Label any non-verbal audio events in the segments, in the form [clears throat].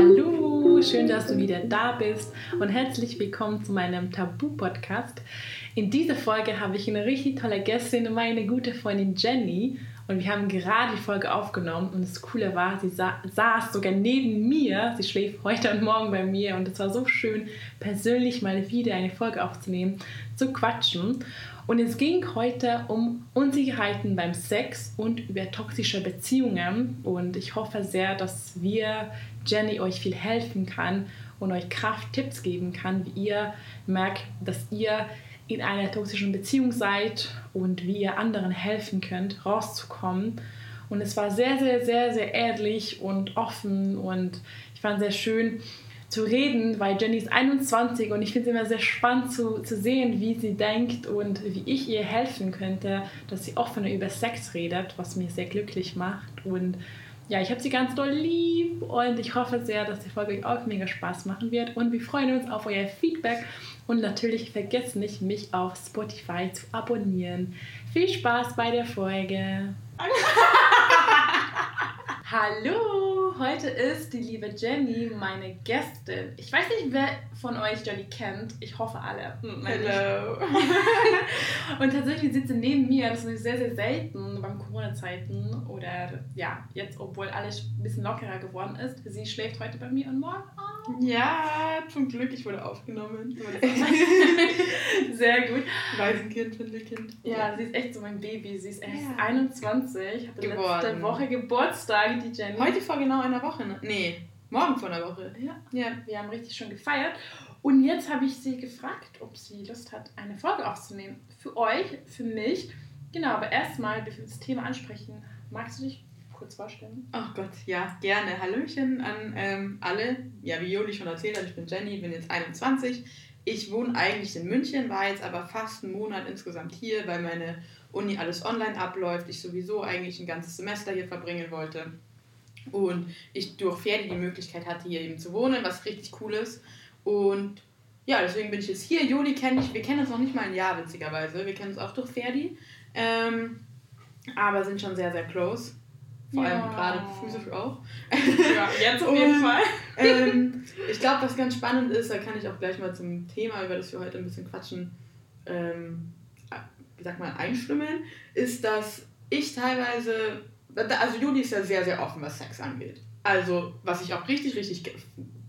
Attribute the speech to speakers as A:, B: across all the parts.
A: Hallo, schön, dass du wieder da bist und herzlich willkommen zu meinem Tabu-Podcast. In dieser Folge habe ich eine richtig tolle Gästin, meine gute Freundin Jenny. Und wir haben gerade die Folge aufgenommen und das Coole war, sie sa saß sogar neben mir. Sie schläft heute und morgen bei mir und es war so schön, persönlich mal wieder eine Folge aufzunehmen, zu quatschen. Und es ging heute um Unsicherheiten beim Sex und über toxische Beziehungen. Und ich hoffe sehr, dass wir, Jenny, euch viel helfen kann und euch Kraft, Tipps geben kann, wie ihr merkt, dass ihr in einer toxischen Beziehung seid und wie ihr anderen helfen könnt, rauszukommen. Und es war sehr, sehr, sehr, sehr ehrlich und offen und ich fand sehr schön, zu reden, weil Jenny ist 21 und ich finde es immer sehr spannend zu, zu sehen, wie sie denkt und wie ich ihr helfen könnte, dass sie offener über Sex redet, was mir sehr glücklich macht. Und ja, ich habe sie ganz doll lieb und ich hoffe sehr, dass die Folge euch auch mega Spaß machen wird. Und wir freuen uns auf euer Feedback und natürlich vergesst nicht, mich auf Spotify zu abonnieren. Viel Spaß bei der Folge. [laughs] Hallo, heute ist die liebe Jenny meine Gästin. Ich weiß nicht, wer von euch Jenny kennt. Ich hoffe alle. Hm,
B: Hello. [laughs]
A: Und tatsächlich sitzt sie neben mir. Das ist sehr, sehr selten beim Corona-Zeiten oder ja, jetzt, obwohl alles ein bisschen lockerer geworden ist. Sie schläft heute bei mir und morgen. Oh.
B: Ja, zum Glück, ich wurde aufgenommen. [laughs]
A: Sehr gut.
B: Waisenkind, Findelkind.
A: Ja, sie ist echt so mein Baby. Sie ist erst
B: Ja.
A: 21, hatte letzte
B: Geworden.
A: Woche Geburtstag, die Jenny.
B: Heute vor genau einer Woche, ne? Nee, morgen vor einer Woche.
A: Ja,
B: Ja.
A: wir haben richtig schon gefeiert. Und jetzt habe ich sie gefragt, ob sie Lust hat, eine Folge aufzunehmen. Für euch, für mich. Genau, aber erstmal, bevor wir das Thema ansprechen, magst du dich kurz vorstellen?
B: Ach Gott, ja, gerne. Hallöchen an ähm, alle. Ja, wie Joli schon erzählt hat, ich bin Jenny, bin jetzt 21. Ich wohne eigentlich in München, war jetzt aber fast einen Monat insgesamt hier, weil meine Uni alles online abläuft. Ich sowieso eigentlich ein ganzes Semester hier verbringen wollte. Und ich durch Ferdi die Möglichkeit hatte, hier eben zu wohnen, was richtig cool ist. Und ja, deswegen bin ich jetzt hier. Joli kenne ich, wir kennen uns noch nicht mal ein Jahr, witzigerweise. Wir kennen uns auch durch Ferdi. Ähm, aber sind schon sehr, sehr close. Vor allem
A: Ja.
B: gerade physisch auch.
A: Ja, jetzt
B: auf jeden
A: Fall.
B: ähm, ich glaube, was ganz spannend ist, da kann ich auch gleich mal zum Thema, über das wir heute ein bisschen quatschen, ähm, wie sag mal, einstimmen, ist, dass ich teilweise, also Juli ist ja sehr, sehr offen, was Sex angeht. Also, was ich auch richtig, richtig,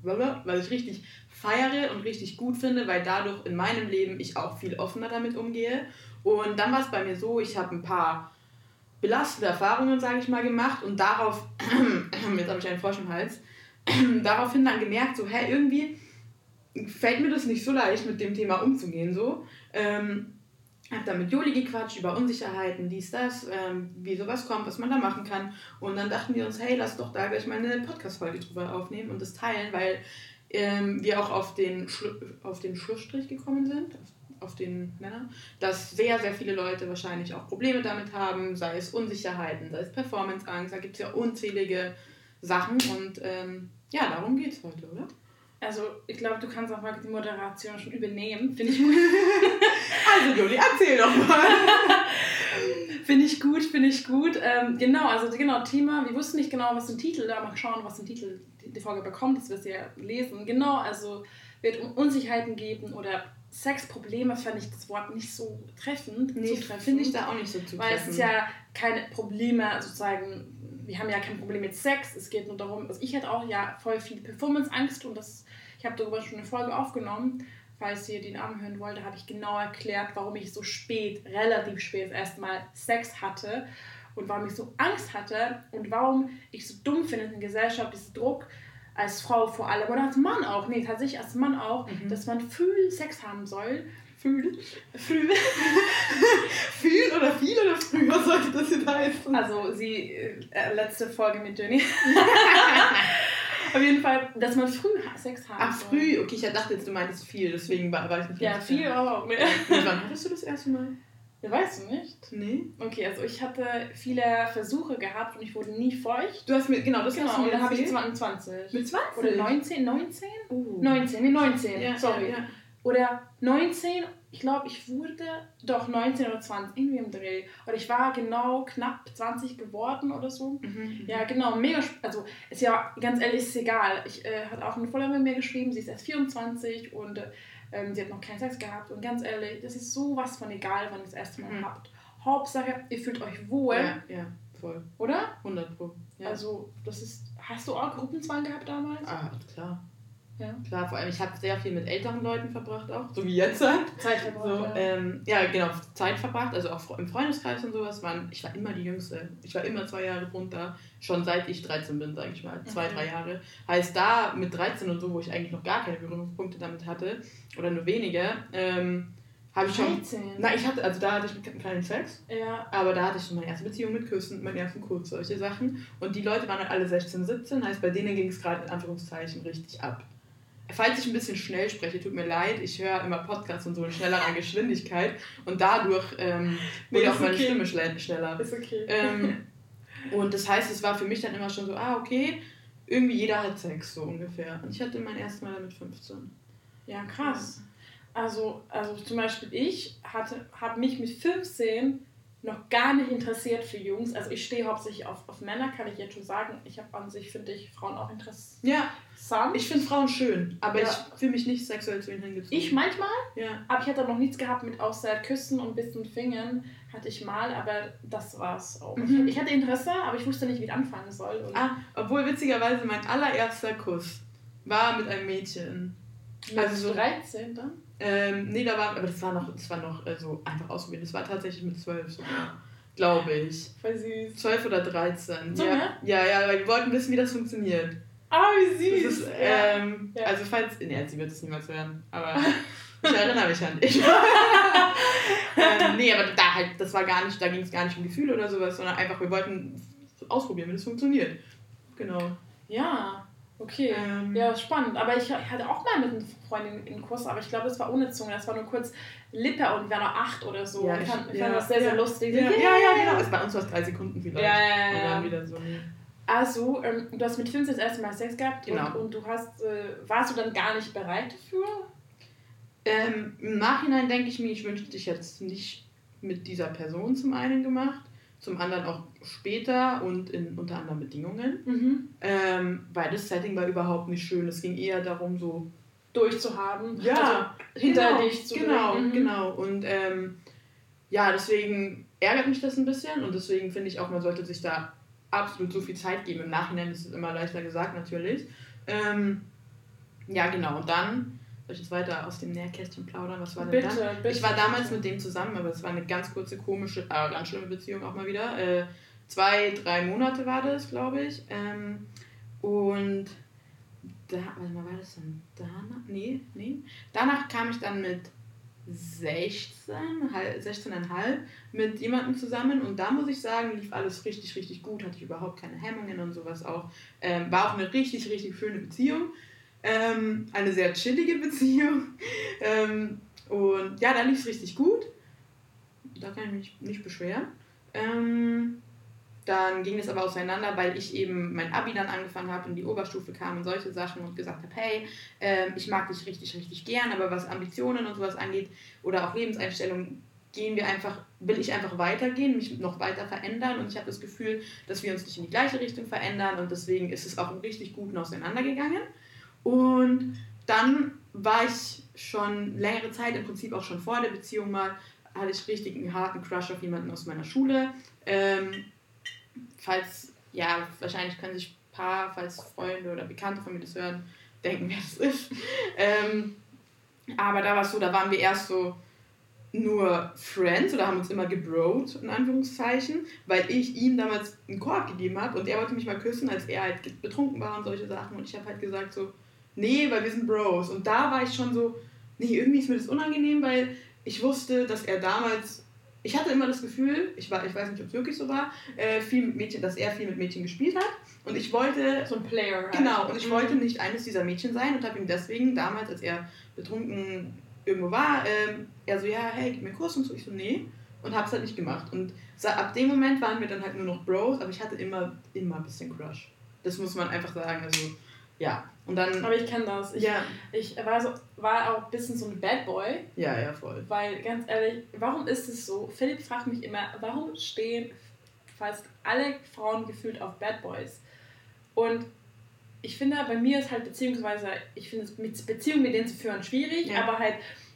B: was ich richtig feiere und richtig gut finde, weil dadurch in meinem Leben ich auch viel offener damit umgehe. Und dann war es bei mir so, ich habe ein paar belastende Erfahrungen, sage ich mal, gemacht und darauf, [clears throat] jetzt habe ich einen Frosch im Hals, [clears throat] daraufhin dann gemerkt, so, hä, irgendwie fällt mir das nicht so leicht, mit dem Thema umzugehen, so. Ähm, hab dann mit Joli gequatscht über Unsicherheiten, dies, das, ähm, wie sowas kommt, was man da machen kann. Und dann dachten wir uns, hey, lass doch da gleich mal eine Podcast-Folge drüber aufnehmen und das teilen, weil ähm, wir auch auf den, auf den Schlussstrich gekommen sind, auf, auf den Nenner, dass sehr, sehr viele Leute wahrscheinlich auch Probleme damit haben, sei es Unsicherheiten, sei es Performanceangst, da gibt es ja unzählige Sachen und ähm, ja, darum geht es heute, oder?
A: Also, ich glaube, du kannst auch mal die Moderation schon übernehmen. Finde ich gut. [laughs]
B: Also, Juli, erzähl doch mal. [laughs]
A: Finde ich gut, finde ich gut. Ähm, genau, also genau, Thema, wir wussten nicht genau, was ein Titel, da mal schauen, was ein Titel die, Folge bekommt, das wirst du ja lesen. Genau, also wird um Unsicherheiten geben oder Sexprobleme, fand ich das Wort nicht so treffend.
B: Nee,
A: zutreffend.
B: finde ich da auch nicht so zu
A: Weil es ist ja keine Probleme, sozusagen, wir haben ja kein Problem mit Sex, es geht nur darum, also ich hatte auch ja voll viel Performance-Angst und das, ich habe darüber schon eine Folge aufgenommen. Falls ihr den anhören wollt, da habe ich genau erklärt, warum ich so spät, relativ spät erstmal Sex hatte und warum ich so Angst hatte und warum ich so dumm finde in der Gesellschaft, diesen Druck als Frau vor allem oder als Mann auch, nee, tatsächlich als Mann auch,
B: Mhm.
A: dass man früh Sex haben soll.
B: Fühl.
A: Früh.
B: Fühl [laughs] oder viel oder früher sollte das jetzt heißen.
A: Also sie, äh, letzte Folge mit Jenny. [laughs] Auf jeden Fall, dass man früh Sex haben
B: Ach, früh. Okay, ich dachte jetzt, du meintest viel, deswegen war, war ich nicht
A: Ja, viel
B: sicher.
A: auch. Ne?
B: Und wann hattest du das erste Mal?
A: Ja, weißt du nicht?
B: Nee.
A: Okay, also ich hatte viele Versuche gehabt und ich wurde nie feucht.
B: Du hast mir, genau, das hast
A: Genau,
B: du
A: und
B: mir
A: dann habe ich
B: erzählt.
A: 22.
B: Mit 20?
A: Oder 19, 19?
B: Uh.
A: 19, nee, 19,
B: Ja,
A: sorry.
B: Ja, ja.
A: Oder 19 ich glaube, ich wurde doch 19 oder 20, irgendwie im Dreh. Oder ich war genau knapp 20 geworden oder so. Mhm. Ja, genau, mega. Also, ist ja ganz ehrlich, ist egal. Ich äh, hat auch eine Followerin mit mir geschrieben, sie ist erst 24 und ähm, sie hat noch keinen Sex gehabt. Und ganz ehrlich, das ist sowas von egal, wann ihr das erste Mal mhm. habt. Hauptsache, ihr fühlt euch wohl.
B: Ja, ja, voll.
A: Oder?
B: 100 Pro.
A: Ja. Also, das ist. Hast du auch Gruppenzwang gehabt damals?
B: Ah, klar. Ja. Klar, vor allem, ich habe sehr viel mit älteren Leuten verbracht auch, so wie jetzt halt. Zeit verbracht. So, ja. Ähm, ja, genau, Zeit verbracht, also auch im Freundeskreis und sowas. Waren, ich war immer die Jüngste. Ich war immer zwei Jahre drunter, schon seit ich 13 bin, sage ich mal. Zwei, okay. drei Jahre. Heißt, da mit 13 und so, wo ich eigentlich noch gar keine Berührungspunkte damit hatte, oder nur wenige, ähm, habe ich schon. 13. Na, ich hatte, also da hatte ich keinen Sex. Ja. Aber da hatte ich schon meine erste Beziehung mit Küssen, meinen ersten Kuss, solche Sachen. Und die Leute waren halt alle 16, 17, heißt, bei denen ging es gerade in Anführungszeichen richtig ab. Falls ich ein bisschen schnell spreche, tut mir leid, ich höre immer Podcasts und so in schnellerer Geschwindigkeit und dadurch ähm, wurde auch meine okay. Stimme schneller. Ist okay. Ähm, [laughs] und das heißt, es war für mich dann immer schon so, ah, okay, irgendwie jeder hat Sex, so ungefähr. Und ich hatte mein erstes Mal damit 15.
A: Ja, krass. Also, also zum Beispiel ich habe mich mit 15 noch gar nicht interessiert für Jungs. Also ich stehe hauptsächlich auf, auf Männer, kann ich jetzt schon sagen. Ich habe an sich, finde ich, Frauen auch interessant.
B: Ja, ich finde Frauen schön, aber ja. ich fühle mich nicht sexuell zu ihnen hingezogen.
A: Ich manchmal, ja. aber ich hatte noch nichts gehabt mit außer Küssen und bisschen Fingern. Hatte ich mal, aber das war's auch. Mhm. Ich, hatte Interesse, aber ich wusste nicht, wie ich anfangen soll.
B: ah, obwohl witzigerweise mein allererster Kuss war mit einem Mädchen.
A: Mit also so 13 dann?
B: Ähm, nee, da war, aber das war noch, das war noch äh, so einfach ausprobiert. Das war tatsächlich mit zwölf sogar, glaube ich. Voll süß. Zwölf oder dreizehn. So, ja, ja, ja, weil wir wollten wissen, wie das funktioniert. Ah, wie süß. Ist, ähm, ja. Also falls, nee, sie wird es niemals hören, aber [laughs] ich erinnere mich an dich. [laughs] ähm, nee, aber da halt, das war gar nicht, da ging es gar nicht um Gefühle oder sowas, sondern einfach, wir wollten ausprobieren, wie das funktioniert. Genau.
A: Ja. Okay, ähm, ja, spannend. Aber ich, hatte auch mal mit einer Freundin einen Kurs, aber ich glaube, das war ohne Zunge. Das war nur kurz Lippe und wir waren noch acht oder so. Ja, ich fand, ich ja, fand das sehr, ja, sehr lustig.
B: Ja, ja, ja, genau. Also bei uns war es drei Sekunden vielleicht. Ja, ja, ja. Und dann wieder
A: so. Also, ähm, du hast mit 15 das erste Mal Sex gehabt genau. und, und du hast, äh, warst du dann gar nicht bereit dafür?
B: Ähm, Im Nachhinein denke ich mir, ich wünschte dich jetzt nicht mit dieser Person zum einen gemacht zum anderen auch später und in unter anderen Bedingungen, mhm. ähm, weil das Setting war überhaupt nicht schön. Es ging eher darum, so
A: durchzuhaben, ja, also hinter
B: genau, dich zu Genau, bringen. genau. Und ähm, ja, deswegen ärgert mich das ein bisschen und deswegen finde ich auch, man sollte sich da absolut so viel Zeit geben. Im Nachhinein ist es immer leichter gesagt, natürlich. Ähm, ja, genau. Und dann soll ich jetzt weiter aus dem Nährkästchen plaudern? Was war denn bitte, dann? Bitte, ich war damals mit dem zusammen, aber es war eine ganz kurze, komische, äh, ganz schlimme Beziehung auch mal wieder. Äh, zwei, drei Monate war das, glaube ich. Ähm, und da, warte mal, war das dann danach? Nee, nee. Danach kam ich dann mit 16, 16,5 mit jemandem zusammen und da muss ich sagen, lief alles richtig, richtig gut, hatte ich überhaupt keine Hemmungen und sowas auch. Ähm, war auch eine richtig, richtig schöne Beziehung. Ähm, eine sehr chillige Beziehung. Ähm, und ja, da lief es richtig gut. Da kann ich mich nicht beschweren. Ähm, dann ging es aber auseinander, weil ich eben mein Abi dann angefangen habe und die Oberstufe kam und solche Sachen und gesagt habe, hey, äh, ich mag dich richtig, richtig gern, aber was Ambitionen und sowas angeht oder auch Lebenseinstellungen, gehen wir einfach, will ich einfach weitergehen, mich noch weiter verändern und ich habe das Gefühl, dass wir uns nicht in die gleiche Richtung verändern und deswegen ist es auch im richtig guten auseinandergegangen. Und dann war ich schon längere Zeit, im Prinzip auch schon vor der Beziehung mal, hatte ich richtig einen harten Crush auf jemanden aus meiner Schule. Ähm, falls, ja, wahrscheinlich können sich ein paar, falls Freunde oder Bekannte von mir das hören, denken, wer das ist. Ähm, aber da war es so, da waren wir erst so nur Friends oder haben uns immer gebrot, in Anführungszeichen, weil ich ihm damals einen Korb gegeben habe und er wollte mich mal küssen, als er halt betrunken war und solche Sachen. Und ich habe halt gesagt so, nee, weil wir sind Bros. Und da war ich schon so, nee, irgendwie ist mir das unangenehm, weil ich wusste, dass er damals, ich hatte immer das Gefühl, ich, war, ich weiß nicht, ob es wirklich so war, äh, viel mit Mädchen, dass er viel mit Mädchen gespielt hat. Und ich wollte. So ein Player. Halt. Genau, und ich mhm. wollte nicht eines dieser Mädchen sein und habe ihm deswegen damals, als er betrunken irgendwo war, ähm, er so, ja, hey, gib mir einen Kurs und so. Ich so, nee. Und hab's halt nicht gemacht. Und ab dem Moment waren wir dann halt nur noch Bros, aber ich hatte immer, immer ein bisschen Crush. Das muss man einfach sagen. Also Ja, und dann.
A: Aber ich kenne das. Ich, ja. ich war, so, war auch ein bisschen so ein Bad Boy.
B: Ja, ja, voll.
A: Weil, ganz ehrlich, warum ist es so? Philipp fragt mich immer, warum stehen fast alle Frauen gefühlt auf Bad Boys? Und ich finde, bei mir ist halt beziehungsweise, ich finde es mit Beziehungen mit denen zu führen schwierig, ja. aber halt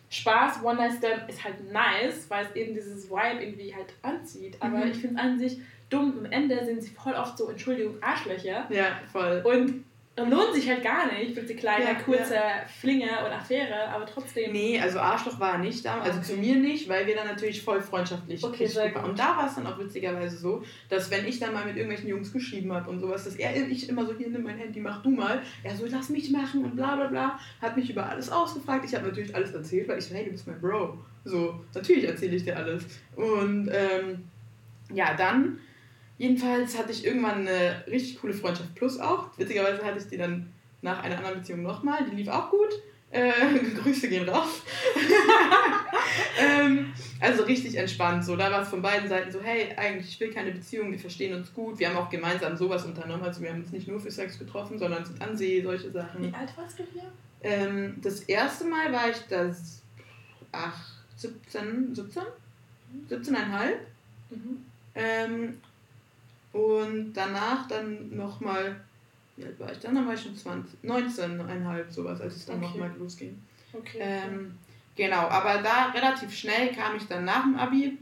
A: Spaß, One Night Stand ist halt nice, weil es eben dieses Vibe irgendwie halt anzieht. Aber mhm. ich finde es an sich dumm. Am Ende sind sie voll oft so, Entschuldigung, Arschlöcher.
B: Ja, voll.
A: Und lohnt sich halt gar nicht für die kleine, ja, kurze ja. Flinge oder Affäre, aber trotzdem.
B: Nee, also Arschloch war er nicht da, also okay. zu mir nicht, weil wir dann natürlich voll freundschaftlich
A: okay,
B: waren. Und da war es dann auch witzigerweise so, dass wenn ich dann mal mit irgendwelchen Jungs geschrieben habe und sowas, dass er ich immer so, hier nimm mein Handy, mach du mal. Er so, lass mich machen und bla bla bla. Hat mich über alles ausgefragt. Ich habe natürlich alles erzählt, weil ich so, hey, du bist mein Bro. So, natürlich erzähle ich dir alles. Und ähm, ja, dann Jedenfalls hatte ich irgendwann eine richtig coole Freundschaft Plus auch. Witzigerweise hatte ich die dann nach einer anderen Beziehung nochmal. Die lief auch gut. Äh, [laughs] Grüße gehen raus. [laughs] ähm, also richtig entspannt. So, da war es von beiden Seiten so, hey, eigentlich ich will keine Beziehung, wir verstehen uns gut. Wir haben auch gemeinsam sowas unternommen. Also wir haben uns nicht nur für Sex getroffen, sondern sind an See, solche Sachen.
A: Wie alt warst du hier?
B: Ähm, das erste Mal war ich das ach, 17, 17? 17,5. Mhm. Ähm, und danach dann nochmal, wie alt war ich dann? Dann war ich schon 20, 19,5 sowas, als es dann okay. nochmal losging.
A: Okay.
B: Ähm, genau, aber da relativ schnell kam ich dann nach dem Abi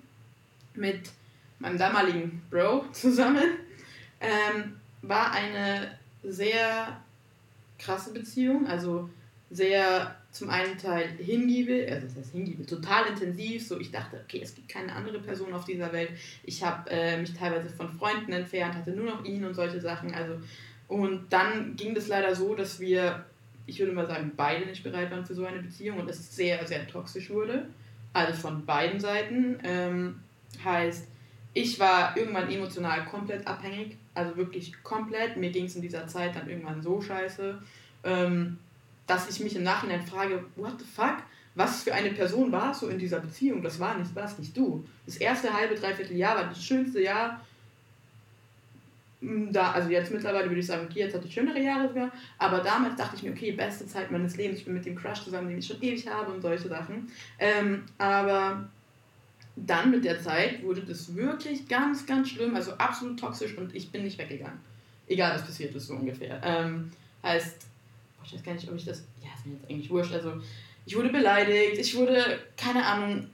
B: mit meinem damaligen Bro [laughs] zusammen. Ähm, war eine sehr krasse Beziehung, also sehr zum einen Teil Hingiebe, also das heißt Hingiebe, total intensiv. So, ich dachte, okay, es gibt keine andere Person auf dieser Welt. Ich habe äh, mich teilweise von Freunden entfernt, hatte nur noch ihn und solche Sachen. Also, und dann ging das leider so, dass wir, ich würde mal sagen, beide nicht bereit waren für so eine Beziehung und es sehr, sehr toxisch wurde. Also von beiden Seiten. Ähm, heißt, ich war irgendwann emotional komplett abhängig, also wirklich komplett. Mir ging es in dieser Zeit dann irgendwann so scheiße. Ähm, dass ich mich im Nachhinein frage, what the fuck? Was für eine Person warst du in dieser Beziehung? Das war nicht, warst nicht du. Das erste halbe, dreiviertel Jahr war das schönste Jahr. Mm, da, also jetzt mittlerweile würde ich sagen, okay, jetzt hatte ich schönere Jahre sogar, aber damals dachte ich mir, okay, beste Zeit meines Lebens, ich bin mit dem Crush zusammen, den ich schon ewig habe und solche Sachen. Ähm, aber dann mit der Zeit wurde das wirklich ganz, ganz schlimm, also absolut toxisch und ich bin nicht weggegangen. Egal, was passiert ist, so ungefähr. Ähm, heißt, ich weiß gar nicht, ob ich das. Ja, ist mir jetzt eigentlich wurscht. Also, ich wurde beleidigt, ich wurde, keine Ahnung,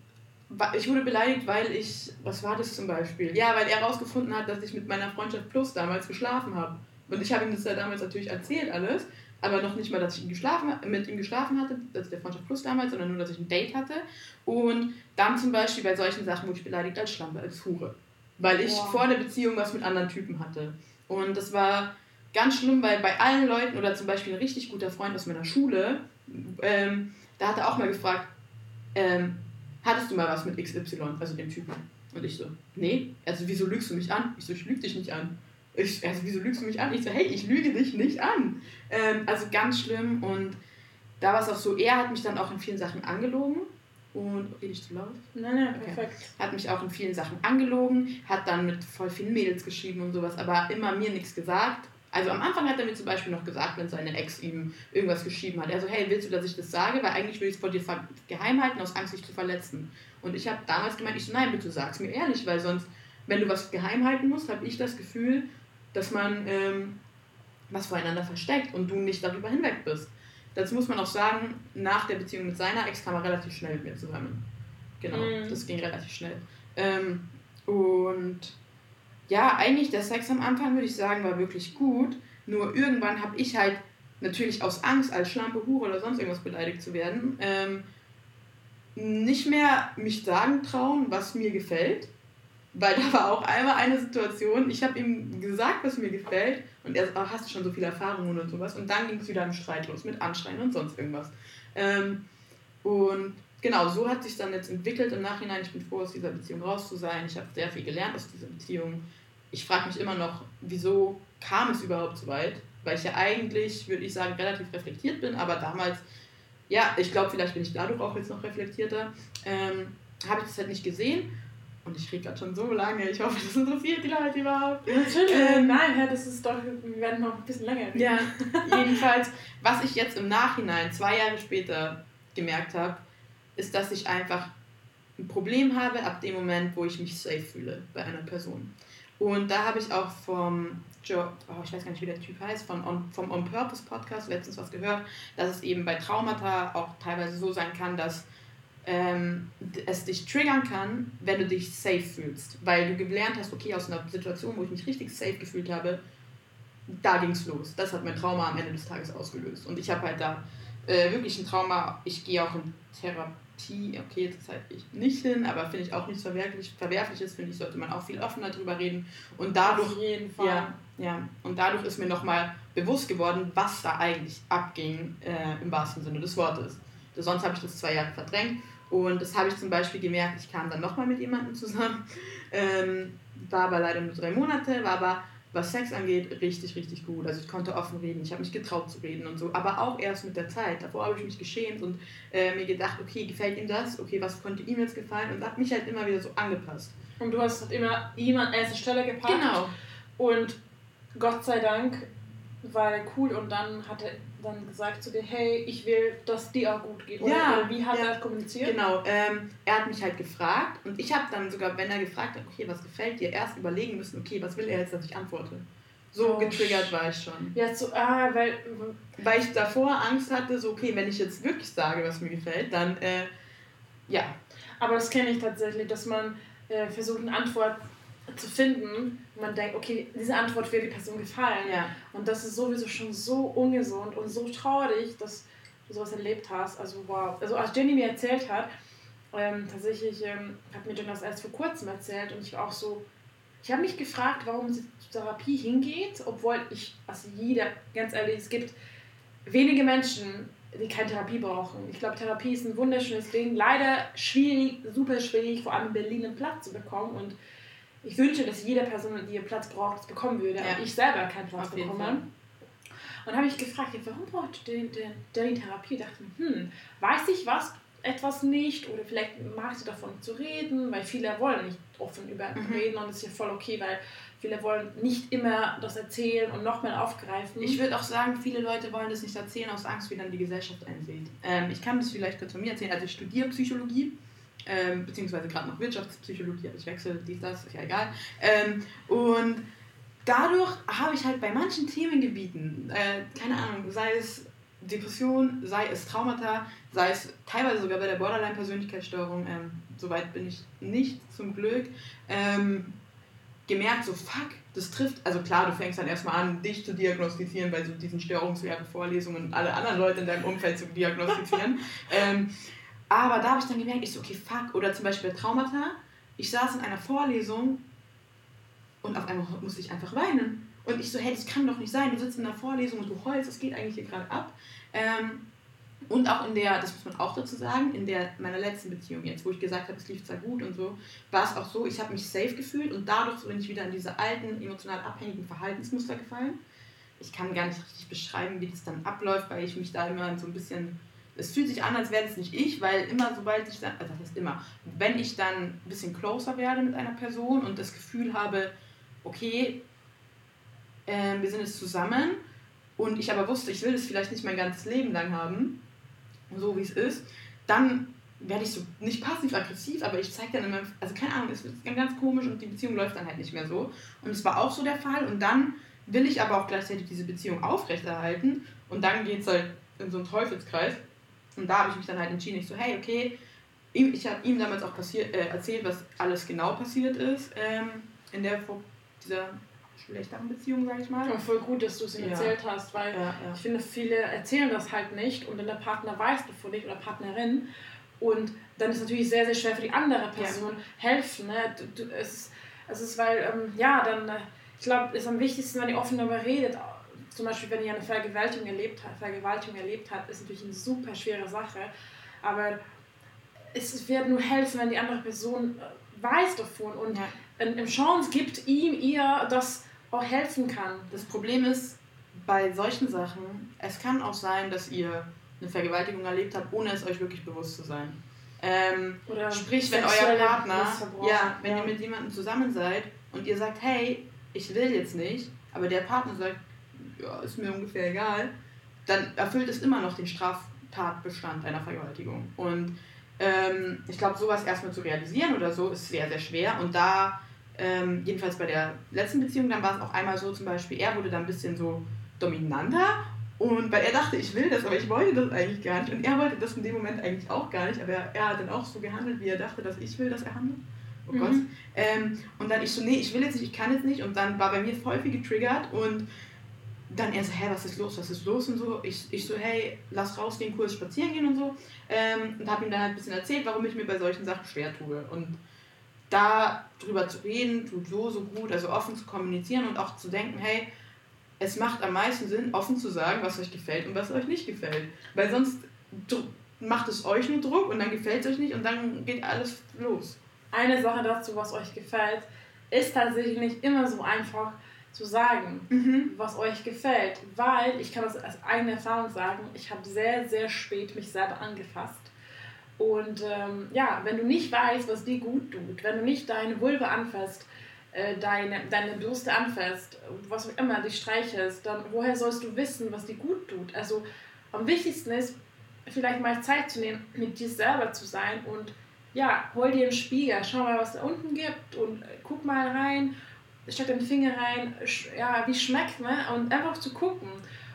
B: ich wurde beleidigt, weil ich. Was war das zum Beispiel? Ja, weil er herausgefunden hat, dass ich mit meiner Freundschaft Plus damals geschlafen habe. Und ich habe ihm das ja damals natürlich erzählt, alles. Aber noch nicht mal, dass ich ihn geschlafen, mit ihm geschlafen hatte, das ist der Freundschaft Plus damals, sondern nur, dass ich ein Date hatte. Und dann zum Beispiel bei solchen Sachen wurde ich beleidigt als Schlampe, als Hure. Weil ich wow. vor der Beziehung was mit anderen Typen hatte. Und das war ganz schlimm, weil bei allen Leuten oder zum Beispiel ein richtig guter Freund aus meiner Schule, ähm, da hat er auch mal gefragt, ähm, hattest du mal was mit XY, also dem Typen? Und ich so, nee, also wieso lügst du mich an? Ich so, ich lüge dich nicht an. Ich, also wieso lügst du mich an? Ich so, hey, ich lüge dich nicht an. Ähm, also ganz schlimm und da war es auch so, er hat mich dann auch in vielen Sachen angelogen. Und rede ich zu laut?
A: Nein, nein, okay. perfekt.
B: Hat mich auch in vielen Sachen angelogen, hat dann mit voll vielen Mädels geschrieben und sowas, aber immer mir nichts gesagt. Also am Anfang hat er mir zum Beispiel noch gesagt, wenn seine Ex ihm irgendwas geschrieben hat. Er so, hey, willst du, dass ich das sage? Weil eigentlich will ich es vor dir geheim halten, aus Angst, dich zu verletzen. Und ich habe damals gemeint, ich so, nein, bitte sag's mir ehrlich, weil sonst, wenn du was geheim halten musst, habe ich das Gefühl, dass man ähm, was voreinander versteckt und du nicht darüber hinweg bist. Dazu muss man auch sagen, nach der Beziehung mit seiner Ex kam er relativ schnell mit mir zusammen. Genau, mhm. das ging relativ schnell. Ähm, und ja, eigentlich der Sex am Anfang, würde ich sagen, war wirklich gut. Nur irgendwann habe ich halt natürlich aus Angst, als Schlampe, Hure oder sonst irgendwas beleidigt zu werden, ähm, nicht mehr mich sagen trauen, was mir gefällt. Weil da war auch einmal eine Situation, ich habe ihm gesagt, was mir gefällt, und er oh, hast du schon so viele Erfahrungen und sowas. Und dann ging es wieder im Streit los mit Anschreien und sonst irgendwas. Ähm, und genau, so hat sich dann jetzt entwickelt im Nachhinein. Ich bin froh, aus dieser Beziehung raus zu sein. Ich habe sehr viel gelernt aus dieser Beziehung ich frage mich immer noch, wieso kam es überhaupt so weit? Weil ich ja eigentlich, würde ich sagen, relativ reflektiert bin, aber damals, ja, ich glaube, vielleicht bin ich dadurch auch jetzt noch reflektierter, ähm, habe ich das halt nicht gesehen. Und ich rede gerade schon so lange. Ich hoffe, das interessiert die Leute überhaupt.
A: Natürlich. Ähm, Nein, das ist doch, wir werden noch ein bisschen länger reden.
B: Ja, [laughs] jedenfalls, was ich jetzt im Nachhinein, zwei Jahre später, gemerkt habe, ist, dass ich einfach ein Problem habe ab dem Moment, wo ich mich safe fühle bei einer Person. Und da habe ich auch vom Joe, oh, ich weiß gar nicht, wie der Typ heißt, von On, vom On Purpose Podcast letztens was gehört, dass es eben bei Traumata auch teilweise so sein kann, dass ähm, es dich triggern kann, wenn du dich safe fühlst. Weil du gelernt hast, okay, aus einer Situation, wo ich mich richtig safe gefühlt habe, da ging es los. Das hat mein Trauma am Ende des Tages ausgelöst. Und ich habe halt da äh, wirklich ein Trauma. Ich gehe auch in Therapie, okay, jetzt halt ich nicht hin, aber finde ich auch nichts Verwerflich, Verwerfliches, finde ich, sollte man auch viel offener drüber reden. Und dadurch, Auf jeden Fall. Ja, ja, und dadurch ist mir nochmal bewusst geworden, was da eigentlich abging, äh, im wahrsten Sinne des Wortes. Sonst habe ich das zwei Jahre verdrängt und das habe ich zum Beispiel gemerkt, ich kam dann nochmal mit jemandem zusammen, [laughs] ähm, war aber leider nur drei Monate, war aber, was Sex angeht, richtig, richtig gut. Also ich konnte offen reden, ich habe mich getraut zu reden und so, aber auch erst mit der Zeit. Davor habe ich mich geschämt und äh, mir gedacht, okay, gefällt ihm das? Okay, was konnte ihm jetzt gefallen? Und habe mich halt immer wieder so angepasst.
A: Und du hast halt immer jemand an erste Stelle gepackt. Genau. Und Gott sei Dank war er cool und dann hat er dann gesagt zu dir, hey, ich will, dass dir auch gut geht. Oder, ja, oder wie hat ja, er kommuniziert?
B: Genau, ähm, er hat mich halt gefragt und ich habe dann sogar, wenn er gefragt hat, okay, was gefällt dir, erst überlegen müssen, okay, was will er jetzt, dass ich antworte. So oh, getriggert war ich schon.
A: Ja, so, ah, weil...
B: Weil ich davor Angst hatte, so, okay, wenn ich jetzt wirklich sage, was mir gefällt, dann, äh, ja.
A: Aber das kenne ich tatsächlich, dass man äh, versucht, eine Antwort zu finden, man denkt, okay, diese Antwort wird die Person gefallen. Ja. Und das ist sowieso schon so ungesund und so traurig, dass du sowas erlebt hast. Also wow. Also als Jenny mir erzählt hat, ähm, tatsächlich ähm, hat mir Jenny das erst vor kurzem erzählt und ich war auch so, ich habe mich gefragt, warum sie zur Therapie hingeht, obwohl ich, also jeder, ganz ehrlich, es gibt wenige Menschen, die keine Therapie brauchen. Ich glaube, Therapie ist ein wunderschönes Ding. Leider schwierig, super schwierig, vor allem in Berlin einen Platz zu bekommen und ich wünsche, dass jede Person, die einen Platz braucht, es bekommen würde, ja. aber ich selber keinen Platz bekomme. Und habe ich gefragt, warum braucht der die Therapie? Ich dachte, hm, weiß ich was, etwas nicht oder vielleicht mag sie davon zu reden, weil viele wollen nicht offen über mhm. reden und das ist ja voll okay, weil viele wollen nicht immer das erzählen und nochmal aufgreifen.
B: Ich würde auch sagen, viele Leute wollen das nicht erzählen aus Angst, wie dann die Gesellschaft einsieht. Ähm, ich kann das vielleicht kurz von mir erzählen. Also ich studiere Psychologie ähm, beziehungsweise gerade noch Wirtschaftspsychologie, aber ich wechsle dies, das, ist ja egal. Ähm, und dadurch habe ich halt bei manchen Themengebieten, äh, keine Ahnung, sei es Depression, sei es Traumata, sei es teilweise sogar bei der Borderline-Persönlichkeitsstörung, ähm, soweit bin ich nicht zum Glück, ähm, gemerkt, so fuck, das trifft, also klar, du fängst dann erstmal an, dich zu diagnostizieren bei so diesen Störungswerten, Vorlesungen und alle anderen Leute in deinem Umfeld zu diagnostizieren. [laughs] ähm, aber da habe ich dann gemerkt, ich so, okay, fuck. Oder zum Beispiel Traumata. Ich saß in einer Vorlesung und auf einmal musste ich einfach weinen. Und ich so, hey, das kann doch nicht sein. Du sitzt in einer Vorlesung und du heulst, das geht eigentlich hier gerade ab. Ähm, und auch in der, das muss man auch dazu sagen, in der meiner letzten Beziehung jetzt, wo ich gesagt habe, es lief zwar gut und so, war es auch so, ich habe mich safe gefühlt und dadurch bin ich wieder in diese alten, emotional abhängigen Verhaltensmuster gefallen. Ich kann gar nicht richtig beschreiben, wie das dann abläuft, weil ich mich da immer so ein bisschen es fühlt sich an, als wäre es nicht ich, weil immer sobald ich dann, also das heißt immer, wenn ich dann ein bisschen closer werde mit einer Person und das Gefühl habe, okay, äh, wir sind jetzt zusammen und ich aber wusste, ich will das vielleicht nicht mein ganzes Leben lang haben, so wie es ist, dann werde ich so nicht passiv-aggressiv, aber ich zeige dann immer, also keine Ahnung, es wird ganz komisch und die Beziehung läuft dann halt nicht mehr so. Und es war auch so der Fall und dann will ich aber auch gleichzeitig diese Beziehung aufrechterhalten und dann geht es halt in so einen Teufelskreis. Und da habe ich mich dann halt entschieden, ich so, hey, okay, ich habe ihm damals auch passiert, äh, erzählt, was alles genau passiert ist ähm, in der dieser schlechteren Beziehung, sage ich mal.
A: Ja, voll gut, dass du es ihm ja. erzählt hast, weil ja, ja. ich finde, viele erzählen das halt nicht und dann der Partner weiß davon nicht oder Partnerin und dann ist es natürlich sehr, sehr schwer für die andere Person helfen. Ne? Du, du, es, es ist, weil, ähm, ja, dann, äh, ich glaube, es ist am wichtigsten, wenn ihr offen darüber redet, zum Beispiel, wenn ihr eine Vergewaltigung erlebt hat, Vergewaltigung erlebt hat, ist natürlich eine super schwere Sache. Aber es wird nur helfen, wenn die andere Person äh, weiß davon und ja. eine Chance gibt ihm, ihr, das auch helfen kann.
B: Das Problem ist, bei solchen Sachen, es kann auch sein, dass ihr eine Vergewaltigung erlebt habt, ohne es euch wirklich bewusst zu sein. Ähm, Oder sprich, wenn euer Partner, ja, wenn ja. ihr mit jemandem zusammen seid und ihr sagt, hey, ich will jetzt nicht, aber der Partner sagt, ja, ist mir ungefähr egal, dann erfüllt es immer noch den Straftatbestand einer Vergewaltigung. Und ähm, ich glaube, sowas erstmal zu realisieren oder so ist sehr, sehr schwer. Und da, ähm, jedenfalls bei der letzten Beziehung, dann war es auch einmal so zum Beispiel, er wurde dann ein bisschen so dominanter und weil er dachte, ich will das, aber ich wollte das eigentlich gar nicht. Und er wollte das in dem Moment eigentlich auch gar nicht, aber er, hat dann auch so gehandelt, wie er dachte, dass ich will, dass er handelt. Oh mhm. Gott. Ähm, und dann ich so, nee, ich will jetzt nicht, ich kann jetzt nicht. Und dann war bei mir voll viel getriggert und dann er so, hä, was ist los, was ist los und so. Ich, ich so, hey, lass rausgehen, kurz spazieren gehen und so. Ähm, und habe ihm dann halt ein bisschen erzählt, warum ich mir bei solchen Sachen schwer tue. Und da drüber zu reden, tut so, so gut, also offen zu kommunizieren und auch zu denken, hey, es macht am meisten Sinn, offen zu sagen, was euch gefällt und was euch nicht gefällt. Weil sonst macht es euch nur Druck und dann gefällt es euch nicht und dann geht alles los.
A: Eine Sache dazu, was euch gefällt, ist tatsächlich nicht immer so einfach zu sagen, mhm. was euch gefällt. Weil, ich kann das als eigene Erfahrung sagen, ich habe sehr, sehr spät mich selber angefasst. Und ähm, ja, wenn du nicht weißt, was dir gut tut, wenn du nicht deine Vulva anfasst, äh, deine, deine Brüste anfasst, was auch immer, dich streichelst, dann woher sollst du wissen, was dir gut tut? Also am wichtigsten ist, vielleicht mal Zeit zu nehmen, mit dir selber zu sein und ja, hol dir einen Spiegel, schau mal, was da unten gibt und äh, guck mal rein, steck den Finger rein, ja, wie schmeckt, ne? Und einfach zu gucken.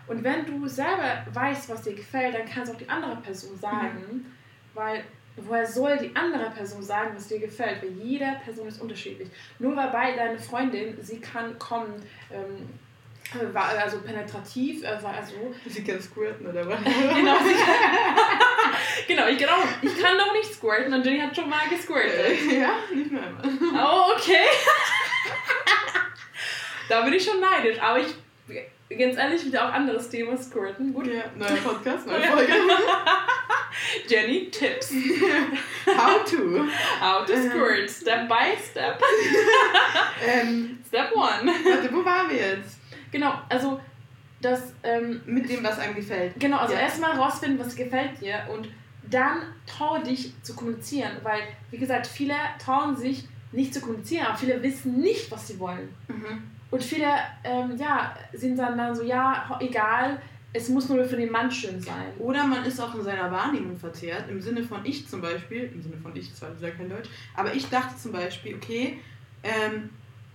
A: Und wenn du selber weißt, was dir gefällt, dann kannst du auch die andere Person sagen, mhm. weil woher soll die andere Person sagen, was dir gefällt? Weil jede Person ist unterschiedlich. Nur weil bei deiner Freundin, sie kann kommen, ähm, also penetrativ, also, also
B: sie kann squirten oder was? [laughs]
A: genau, sie kann, [laughs] genau, ich, genau, ich kann doch nicht squirten und Jenny hat schon mal gesquirtet.
B: Ja, nicht mehr einmal.
A: Oh, okay. [laughs] da bin ich schon neidisch, aber ich ganz ehrlich, wieder auch anderes Thema, Squirten.
B: Gut. Ja, neuer Podcast, neue Folge. [laughs]
A: Jenny Tips. [laughs]
B: How to.
A: How to squirt, step by step. [laughs] ähm, step one.
B: Warte, wo waren wir jetzt?
A: Genau, also das... Ähm,
B: Mit dem, was einem gefällt.
A: Genau, also ja. erstmal rausfinden, was gefällt dir und dann trau dich zu kommunizieren, weil, wie gesagt, viele trauen sich nicht zu kommunizieren, aber viele wissen nicht, was sie wollen. Mhm. Und viele ähm, ja, sind dann, dann so, ja, egal, es muss nur für den Mann schön sein.
B: Oder man ist auch in seiner Wahrnehmung verzerrt, im Sinne von ich zum Beispiel, im Sinne von ich, zwar sehr kein Deutsch, aber ich dachte zum Beispiel, okay, ähm,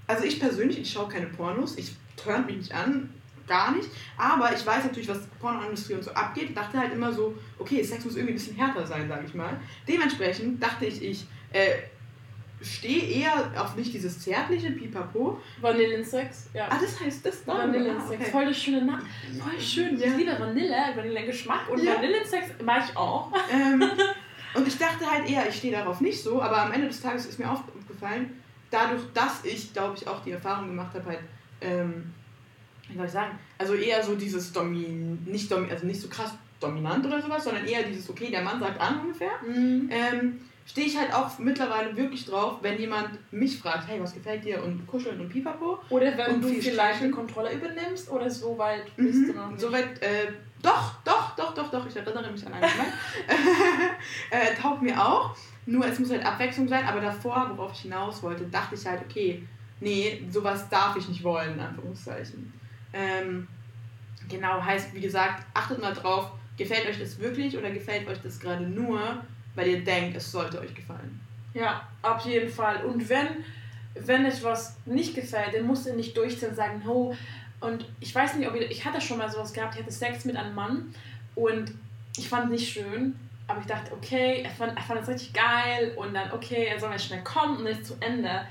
B: also ich persönlich, ich schaue keine Pornos, ich tönt mich nicht an, gar nicht, aber ich weiß natürlich, was Pornoindustrie und so abgeht, dachte halt immer so, okay, Sex muss irgendwie ein bisschen härter sein, sage ich mal. Dementsprechend dachte ich, ich äh, stehe eher auf nicht dieses zärtliche Pipapo.
A: Vanillensex, ja.
B: Ah, das heißt das
A: dann? Vanillensex, ah, okay. voll das schöne Name. Voll schön. Ja. Ich liebe Vanille, Vanillengeschmack und ja. Vanillensex mag ich auch.
B: Ähm, [laughs] und ich dachte halt eher, ich stehe darauf nicht so, aber am Ende des Tages ist mir aufgefallen, dadurch, dass ich, glaube ich, auch die Erfahrung gemacht habe, halt, ähm, wie soll ich sagen, also eher so dieses Domin, nicht, Domin, also nicht so krass dominant oder sowas, sondern eher dieses, okay, der Mann sagt an ungefähr. Mhm. Ähm, stehe ich halt auch mittlerweile wirklich drauf, wenn jemand mich fragt, hey, was gefällt dir und kuscheln und pipapo.
A: Oder wenn du vielleicht eine Kontrolle übernimmst oder so weit bist mhm. du noch
B: nicht. So weit, äh, doch, doch, doch, doch, doch, ich erinnere mich an einen Moment. [laughs] äh, taugt mir auch, nur es muss halt Abwechslung sein, aber davor, worauf ich hinaus wollte, dachte ich halt, okay, nee, sowas darf ich nicht wollen, in Anführungszeichen. Ähm, genau, heißt, wie gesagt, achtet mal drauf, gefällt euch das wirklich oder gefällt euch das gerade nur, weil ihr denkt, es sollte euch gefallen.
A: Ja, auf jeden Fall. Und wenn, wenn etwas nicht gefällt, dann musst du nicht durchziehen und sagen, oh, und ich weiß nicht, ob ich, ich hatte schon mal sowas gehabt, ich hatte Sex mit einem Mann und ich fand es nicht schön, aber ich dachte, okay, er fand, er fand es richtig geil und dann, okay, er soll jetzt schnell kommen und dann ist zu Ende.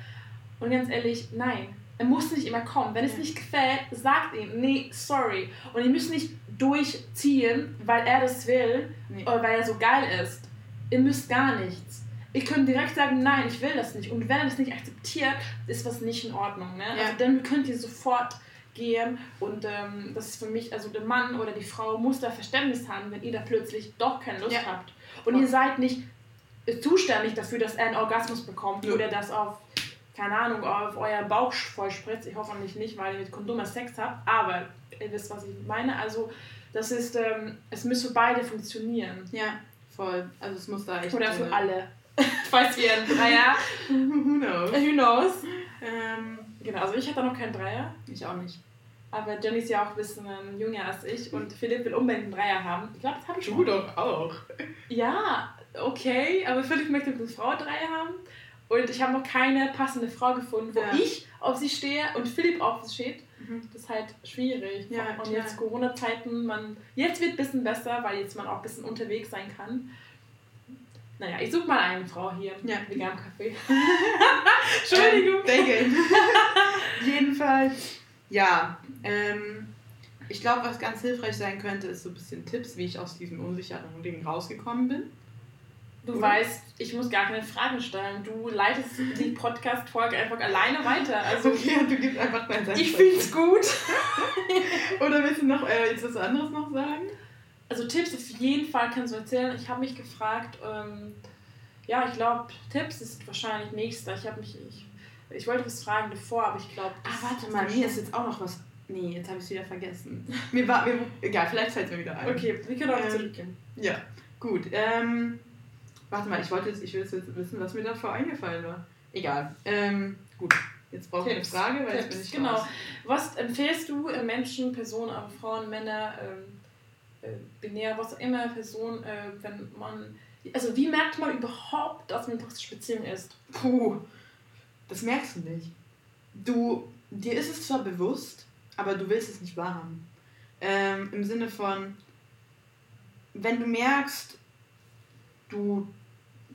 A: Und ganz ehrlich, nein, er muss nicht immer kommen. Wenn es nicht gefällt, sagt ihm, nee, sorry. Und ihr müsst nicht durchziehen, weil er das will nee. oder weil er so geil ist ihr müsst gar nichts. Ihr könnt direkt sagen, nein, ich will das nicht. Und wenn er das nicht akzeptiert, ist was nicht in Ordnung. Ne? Ja. Also dann könnt ihr sofort gehen und ähm, das ist für mich, also der Mann oder die Frau muss da Verständnis haben, wenn ihr da plötzlich doch keine Lust ja. habt. Und ja. ihr seid nicht zuständig dafür, dass er einen Orgasmus bekommt ja. oder das auf, keine Ahnung, auf euer Bauch voll spritzt. Ich hoffe nicht, weil ihr mit Kondom Sex habt, aber ihr wisst, was ich meine. Also das ist, ähm, es müsste beide funktionieren.
B: Ja voll. Also es muss da echt.
A: Oder für
B: äh,
A: alle. Falls wir einen Dreier. [laughs]
B: Who knows?
A: Who knows?
B: Ähm,
A: Genau, also ich hatte noch keinen Dreier.
B: ich auch nicht.
A: Aber Jenny ist ja auch ein bisschen jünger als ich und Philipp will unbedingt einen Dreier haben. Ich glaube, das habe ich schon.
B: doch auch.
A: Ja, okay, aber Philipp möchte eine Frau Dreier haben. Und ich habe noch keine passende Frau gefunden, wo
B: Ja.
A: ich auf sie stehe und Philipp auf sie steht.
B: Mhm.
A: Das ist halt schwierig.
B: Ja,
A: und jetzt Corona-Zeiten, man. Jetzt wird ein bisschen besser, weil jetzt man auch ein bisschen unterwegs sein kann. Naja, ich suche mal eine Frau hier.
B: Ja.
A: Vegan Kaffee. [laughs] Entschuldigung.
B: Ähm, [laughs] Jedenfalls, ja. Ähm, ich glaube, was ganz hilfreich sein könnte, ist so ein bisschen Tipps, wie ich aus diesem unsicheren Ding rausgekommen bin.
A: Du
B: Mhm.
A: weißt, ich muss gar keine Fragen stellen. Du leitest die Podcast-Folge einfach alleine weiter. Also, [laughs]
B: okay, du gibst einfach dein Senf
A: ich es gut. [laughs]
B: Oder willst du noch äh, jetzt was anderes noch sagen?
A: Also Tipps auf jeden Fall kannst du erzählen. Ich habe mich gefragt, ähm, ja, ich glaube, Tipps ist wahrscheinlich nächster. Ich habe mich, ich, ich wollte was fragen davor, aber ich glaube.
B: Ah, warte mal, mir ist jetzt auch noch was. Nee, jetzt habe ich es wieder vergessen. [laughs] Mir war, mir, egal, vielleicht fällt es mir wieder ein.
A: Okay, wir können auch
B: Ähm,
A: zurückgehen.
B: Ja, gut. Ähm, warte mal, ich wollte jetzt, ich will jetzt wissen, was mir davor eingefallen war. Egal. Ähm, gut. Jetzt brauche ich eine. Frage, weil jetzt
A: Tipps,
B: bin ich
A: genau.
B: raus.
A: Was empfehlst du äh, Menschen, Personen, aber Frauen, Männer, ähm, äh, binär, was auch immer, Personen, äh, wenn man. Also, wie merkt man überhaupt, dass man in toxischen Beziehung ist?
B: Puh, das merkst du nicht. Du, dir ist es zwar bewusst, aber du willst es nicht wahrhaben. Ähm, Im Sinne von, wenn du merkst, du,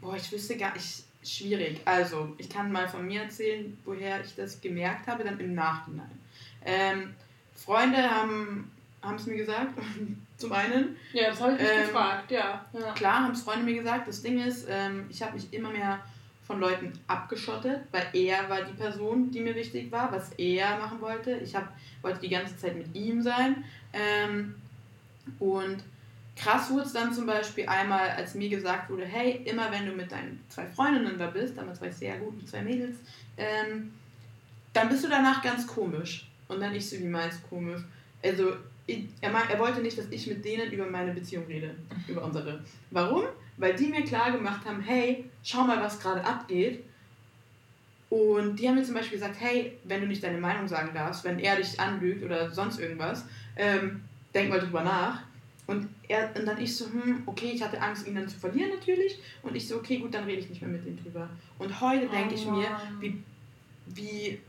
B: boah, ich wüsste gar nicht, schwierig. Also, ich kann mal von mir erzählen, woher ich das gemerkt habe, dann im Nachhinein. Ähm, Freunde haben es mir gesagt, [laughs] zum einen.
A: Ja, das habe ich mich
B: Ähm,
A: gefragt, ja. ja.
B: Klar, haben es Freunde mir gesagt. Das Ding ist, ähm, ich habe mich immer mehr von Leuten abgeschottet, weil er war die Person, die mir wichtig war, was er machen wollte. Ich hab, wollte die ganze Zeit mit ihm sein. Ähm, und krass wurde es dann zum Beispiel einmal, als mir gesagt wurde, hey, immer wenn du mit deinen zwei Freundinnen da bist, damals war ich sehr gut mit zwei Mädels, ähm, dann bist du danach ganz komisch. Und dann ich so, wie meinst komisch? Also, ich, er, er wollte nicht, dass ich mit denen über meine Beziehung rede, über unsere. Warum? Weil die mir klar gemacht haben, hey, schau mal, was gerade abgeht. Und die haben mir zum Beispiel gesagt, hey, wenn du nicht deine Meinung sagen darfst, wenn er dich anlügt oder sonst irgendwas, ähm, denk mal drüber nach. Und, er, und dann ich so, hm, okay, ich hatte Angst, ihn dann zu verlieren natürlich. Und ich so, okay, gut, dann rede ich nicht mehr mit ihm drüber. Und heute denke ich mir, wie, wie,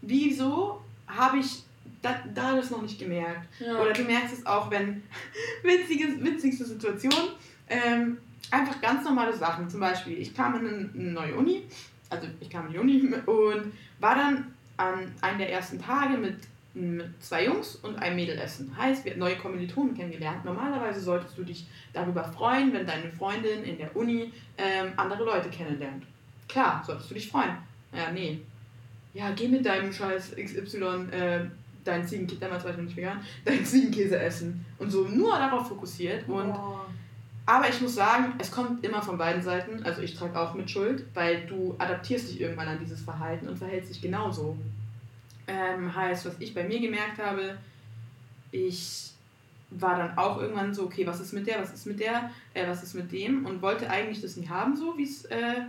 B: wieso habe ich da, da das noch nicht gemerkt?
A: ja.
B: Oder du merkst es auch, wenn [laughs] witzige, witzigste Situation, ähm, einfach ganz normale Sachen. Zum Beispiel, ich kam in eine neue Uni, also ich kam in die Uni [laughs] und war dann an einem der ersten Tage mit, mit zwei Jungs und einem Mädel essen. Heißt, wir haben neue Kommilitonen kennengelernt. Normalerweise solltest du dich darüber freuen, wenn deine Freundin in der Uni ähm, andere Leute kennenlernt. Klar, solltest du dich freuen. Ja, nee. Ja, geh mit deinem Scheiß XY, äh, dein Ziegenkäse, damals war ich noch nicht vegan, [laughs] dein Ziegenkäse essen. Und so nur darauf fokussiert. Und
A: Boah.
B: aber ich muss sagen, es kommt immer von beiden Seiten. Also ich trage auch mit Schuld, weil du adaptierst dich irgendwann an dieses Verhalten und verhältst dich genauso. Ähm, heißt, was ich bei mir gemerkt habe, ich war dann auch irgendwann so, okay, was ist mit der, was ist mit der, äh, was ist mit dem und wollte eigentlich das nicht haben, so wie es äh,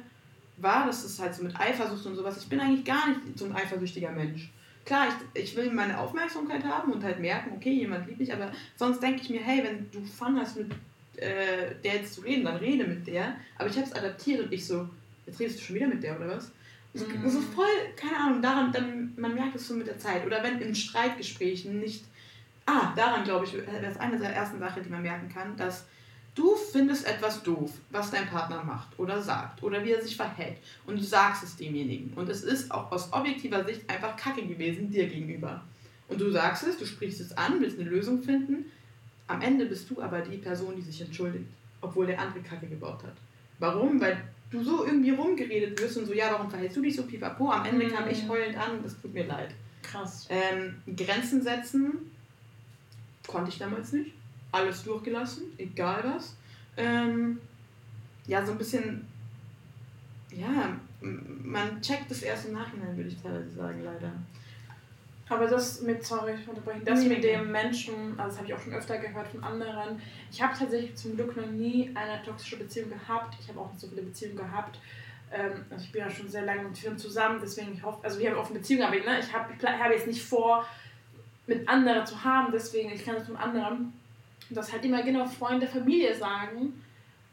B: war. Das ist halt so mit Eifersucht und sowas. Ich bin eigentlich gar nicht so ein eifersüchtiger Mensch. Klar, ich, ich will meine Aufmerksamkeit haben und halt merken, okay, jemand liebt mich, aber sonst denke ich mir, hey, wenn du Fun hast mit äh, der jetzt zu reden, dann rede mit der. Aber ich habe es adaptiert und ich so, jetzt redest du schon wieder mit der oder was? So,
A: Mhm.
B: so voll, keine Ahnung, daran, dann, man merkt es so mit der Zeit. Oder wenn in Streitgesprächen nicht. Ah, daran glaube ich, das ist eine der ersten Sachen, die man merken kann, dass du findest etwas doof, was dein Partner macht oder sagt oder wie er sich verhält. Und du sagst es demjenigen. Und es ist auch aus objektiver Sicht einfach kacke gewesen dir gegenüber. Und du sagst es, du sprichst es an, willst eine Lösung finden. Am Ende bist du aber die Person, die sich entschuldigt, obwohl der andere Kacke gebaut hat. Warum? Weil du so irgendwie rumgeredet wirst und so, ja, warum verhältst du dich so pipapo? Am Ende kam ich
A: Mhm.
B: heulend an und das tut mir leid.
A: Krass.
B: Ähm, Grenzen setzen konnte ich damals nicht. Alles durchgelassen, egal was. Ähm, ja, so ein bisschen, ja, man checkt es erst im Nachhinein, würde ich teilweise sagen, leider.
A: Aber das mit, sorry, ich unterbrechen, das nee, mit dem Menschen, also das habe ich auch schon öfter gehört von anderen. Ich habe tatsächlich zum Glück noch nie eine toxische Beziehung gehabt. Ich habe auch nicht so viele Beziehungen gehabt. Ähm, also ich bin ja schon sehr lange mit Firmen zusammen, deswegen ich hoffe, also wir haben offene Beziehungen, aber ne, ich habe ich hab jetzt nicht vor, mit anderen zu haben, deswegen ich kann es mit anderen das halt immer genau Freunde, Familie sagen.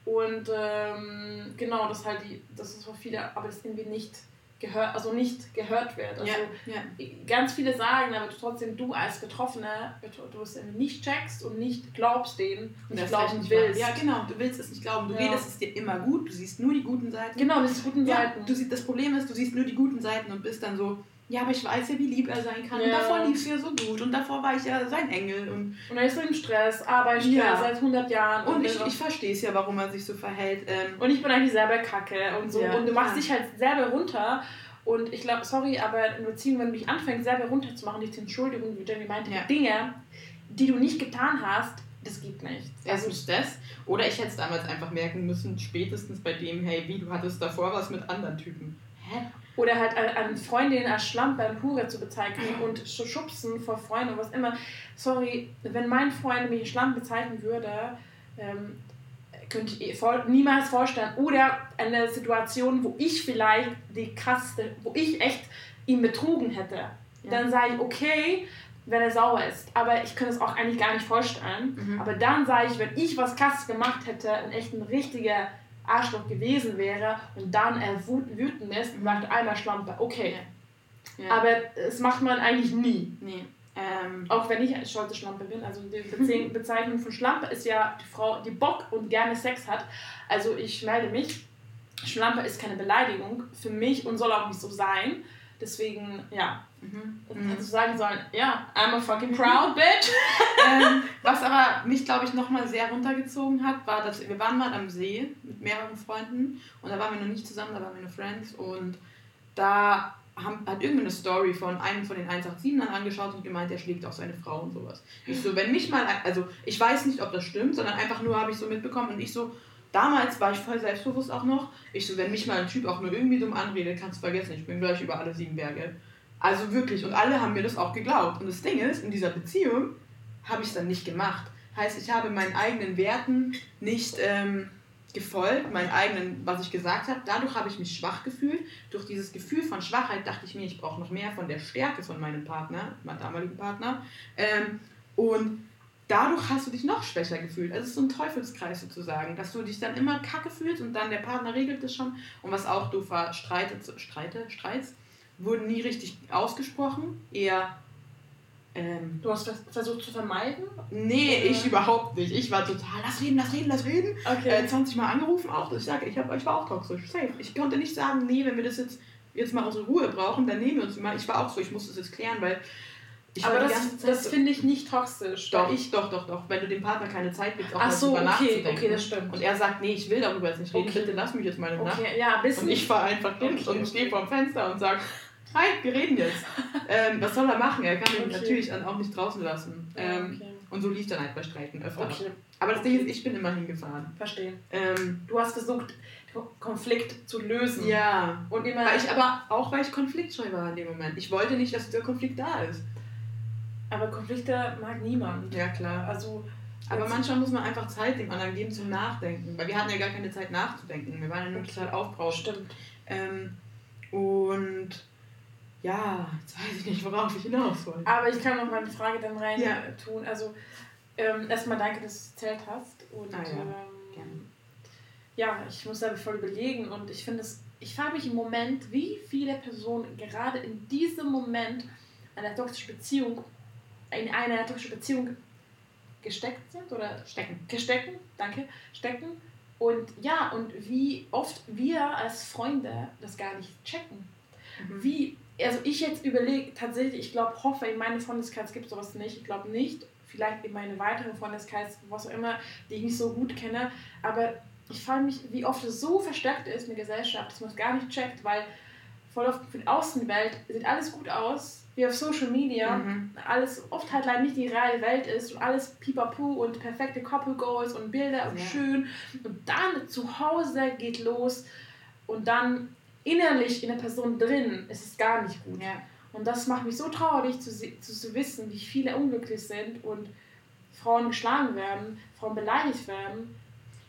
A: Und ähm, genau, das halt die, das ist für viele, aber das irgendwie nicht gehört, also nicht gehört wird. Also ja, ja. ganz viele sagen, aber trotzdem du als Betroffene, du es nicht checkst und nicht glaubst denen und
B: nicht glauben willst. Ja, genau, du willst es nicht glauben. Du ja. redest es dir immer gut, du siehst nur die guten Seiten.
A: Genau, das die guten
B: Seiten. Du siehst, das Problem ist, du siehst nur die guten Seiten und bist dann so, ja, aber ich weiß ja, wie lieb er sein kann. Ja. Und davor lief es ja so gut. Und davor war ich ja sein Engel. Und,
A: und er ist so im Stress, Arbeitsstress ja. seit 100 Jahren.
B: Und, und ich, ich verstehe es ja, warum er sich so verhält. Ähm,
A: und ich bin eigentlich selber kacke und so. Ja, und du machst dich halt selber runter. Und ich glaube, sorry, aber eine Beziehung, wenn du dich anfängst, selber runterzumachen, dich zu entschuldigen, wie Jenny meinte, Dinge, die du nicht getan hast, das gibt nichts.
B: Erstens also, das. Oder ich hätte es damals einfach merken müssen, spätestens bei dem, hey, wie, du hattest davor was mit anderen Typen. Hä?
A: Oder halt an Freundinnen als Schlampe und Hure zu bezeichnen und zu schubsen vor Freunden oder was immer. Sorry, wenn mein Freund mich Schlampe bezeichnen würde, ähm, könnte ich voll, niemals vorstellen. Oder eine Situation, wo ich vielleicht die krasseste, wo ich echt ihn betrogen hätte. Ja. Dann sage ich, okay, wenn er sauer ist. Aber ich könnte es auch eigentlich gar nicht vorstellen. Mhm. Aber dann sage ich, wenn ich was krasses gemacht hätte, ein echt ein richtiger Arschloch gewesen wäre und dann er wütend ist und sagt einmal Schlampe, okay. Ja. Aber das macht man eigentlich nie. Nee. Ähm, auch wenn ich eine stolze Schlampe bin. Also die [laughs] Bezeichnung von Schlampe ist ja die Frau, die Bock und gerne Sex hat. Also ich melde mich. Schlampe ist keine Beleidigung für mich und soll auch nicht so sein. Deswegen, ja, mhm. hättest du sagen sollen, ja, I'm a fucking proud [laughs] bitch.
B: ähm, was aber mich, glaube ich, nochmal sehr runtergezogen hat, war, dass wir waren mal am See mit mehreren Freunden und da waren wir noch nicht zusammen, da waren wir nur Friends und da haben, hat irgendeine Story von einem von den 187ern angeschaut und gemeint, er schlägt auch seine Frau und sowas. Ich so, wenn mich mal, also ich weiß nicht, ob das stimmt, sondern einfach nur habe ich so mitbekommen und ich so, Damals war ich voll selbstbewusst auch noch. Ich so, wenn mich mal ein Typ auch nur irgendwie dumm anredet, kannst du vergessen, ich bin gleich über alle sieben Berge. Also wirklich, und alle haben mir das auch geglaubt. Und das Ding ist, in dieser Beziehung habe ich es dann nicht gemacht. Heißt, ich habe meinen eigenen Werten nicht ähm, gefolgt, meinen eigenen, was ich gesagt habe. Dadurch habe ich mich schwach gefühlt. Durch dieses Gefühl von Schwachheit dachte ich mir, ich brauche noch mehr von der Stärke von meinem Partner, meinem damaligen Partner. Ähm, und dadurch hast du dich noch schwächer gefühlt. Also es ist so ein Teufelskreis sozusagen, dass du dich dann immer kacke fühlst und dann der Partner regelt das schon. Und was auch du war, Streite, Streite, Streits wurden nie richtig ausgesprochen, eher. Ähm,
A: du hast versucht zu vermeiden?
B: Nee, Oder? ich überhaupt nicht. Ich war total, lass reden, lass reden, lass reden. Okay. Äh, 20 Mal angerufen auch. Ich sage, ich, hab, ich war auch toxisch. Safe. Ich konnte nicht sagen, nee, wenn wir das jetzt, jetzt mal unsere Ruhe brauchen, dann nehmen wir uns mal. Ich war auch so, ich muss das jetzt klären, weil
A: ich aber das, das finde ich nicht toxisch.
B: Doch, ich, doch, doch, doch. Wenn du dem Partner keine Zeit gibst, auch
A: Ach so, darüber okay, nachzudenken. okay, das stimmt.
B: Und er sagt, nee, ich will darüber jetzt nicht reden, okay. bitte lass mich jetzt mal eine Nacht. Okay, ja, und ich fahre einfach hin okay, und stehe vor dem Fenster und sage, hi, wir reden jetzt. ähm, was soll er machen? Er kann mich natürlich dann auch nicht draußen lassen. Ähm, und so lief dann halt bei Streiten öfter. Aber das Ding ist, ich bin immer hingefahren.
A: Verstehe. Ähm, du hast versucht, Konflikt zu lösen.
B: Ja. Und immer weil ich aber auch, weil ich konfliktscheu war in dem Moment. Ich wollte nicht, dass der Konflikt da ist.
A: Aber Konflikte mag niemand.
B: Ja, klar. Also, aber manchmal muss man einfach Zeit dem anderen geben zum Nachdenken. Weil wir hatten ja gar keine Zeit nachzudenken. Wir waren ja nur total aufbrauschend. Stimmt. Ähm, und ja, jetzt weiß ich nicht, worauf ich hinaus wollte.
A: Aber ich kann noch mal eine Frage dann rein ja. tun. Also, ähm, erstmal danke, dass du erzählt hast. Und ah, ja. Ähm, ja, ich muss da voll überlegen. Und ich finde es, ich frage mich im Moment, wie viele Personen gerade in diesem Moment einer toxischen Beziehung in eine toxische Beziehung gesteckt sind oder stecken, gestecken, danke, stecken. Und ja, und wie oft wir als Freunde das gar nicht checken. Mhm. Wie, also ich jetzt überlege tatsächlich, ich glaube, hoffe, in meinem Freundeskreis gibt es sowas nicht. Ich glaube nicht. Vielleicht in meinem weiteren Freundeskreis, was auch immer, die ich nicht so gut kenne. Aber ich frage mich, wie oft es so verstärkt ist in der Gesellschaft, dass man es gar nicht checkt, weil voll oft für die Außenwelt sieht alles gut aus, wie auf Social Media mhm. alles oft halt leider nicht die reale Welt ist und alles pipapu und perfekte Couple Goals und Bilder und ja. schön und dann zu Hause geht los und dann innerlich in der Person drin ist es gar nicht gut. Ja. Und das macht mich so traurig zu, zu wissen, wie viele unglücklich sind und Frauen geschlagen werden, Frauen beleidigt werden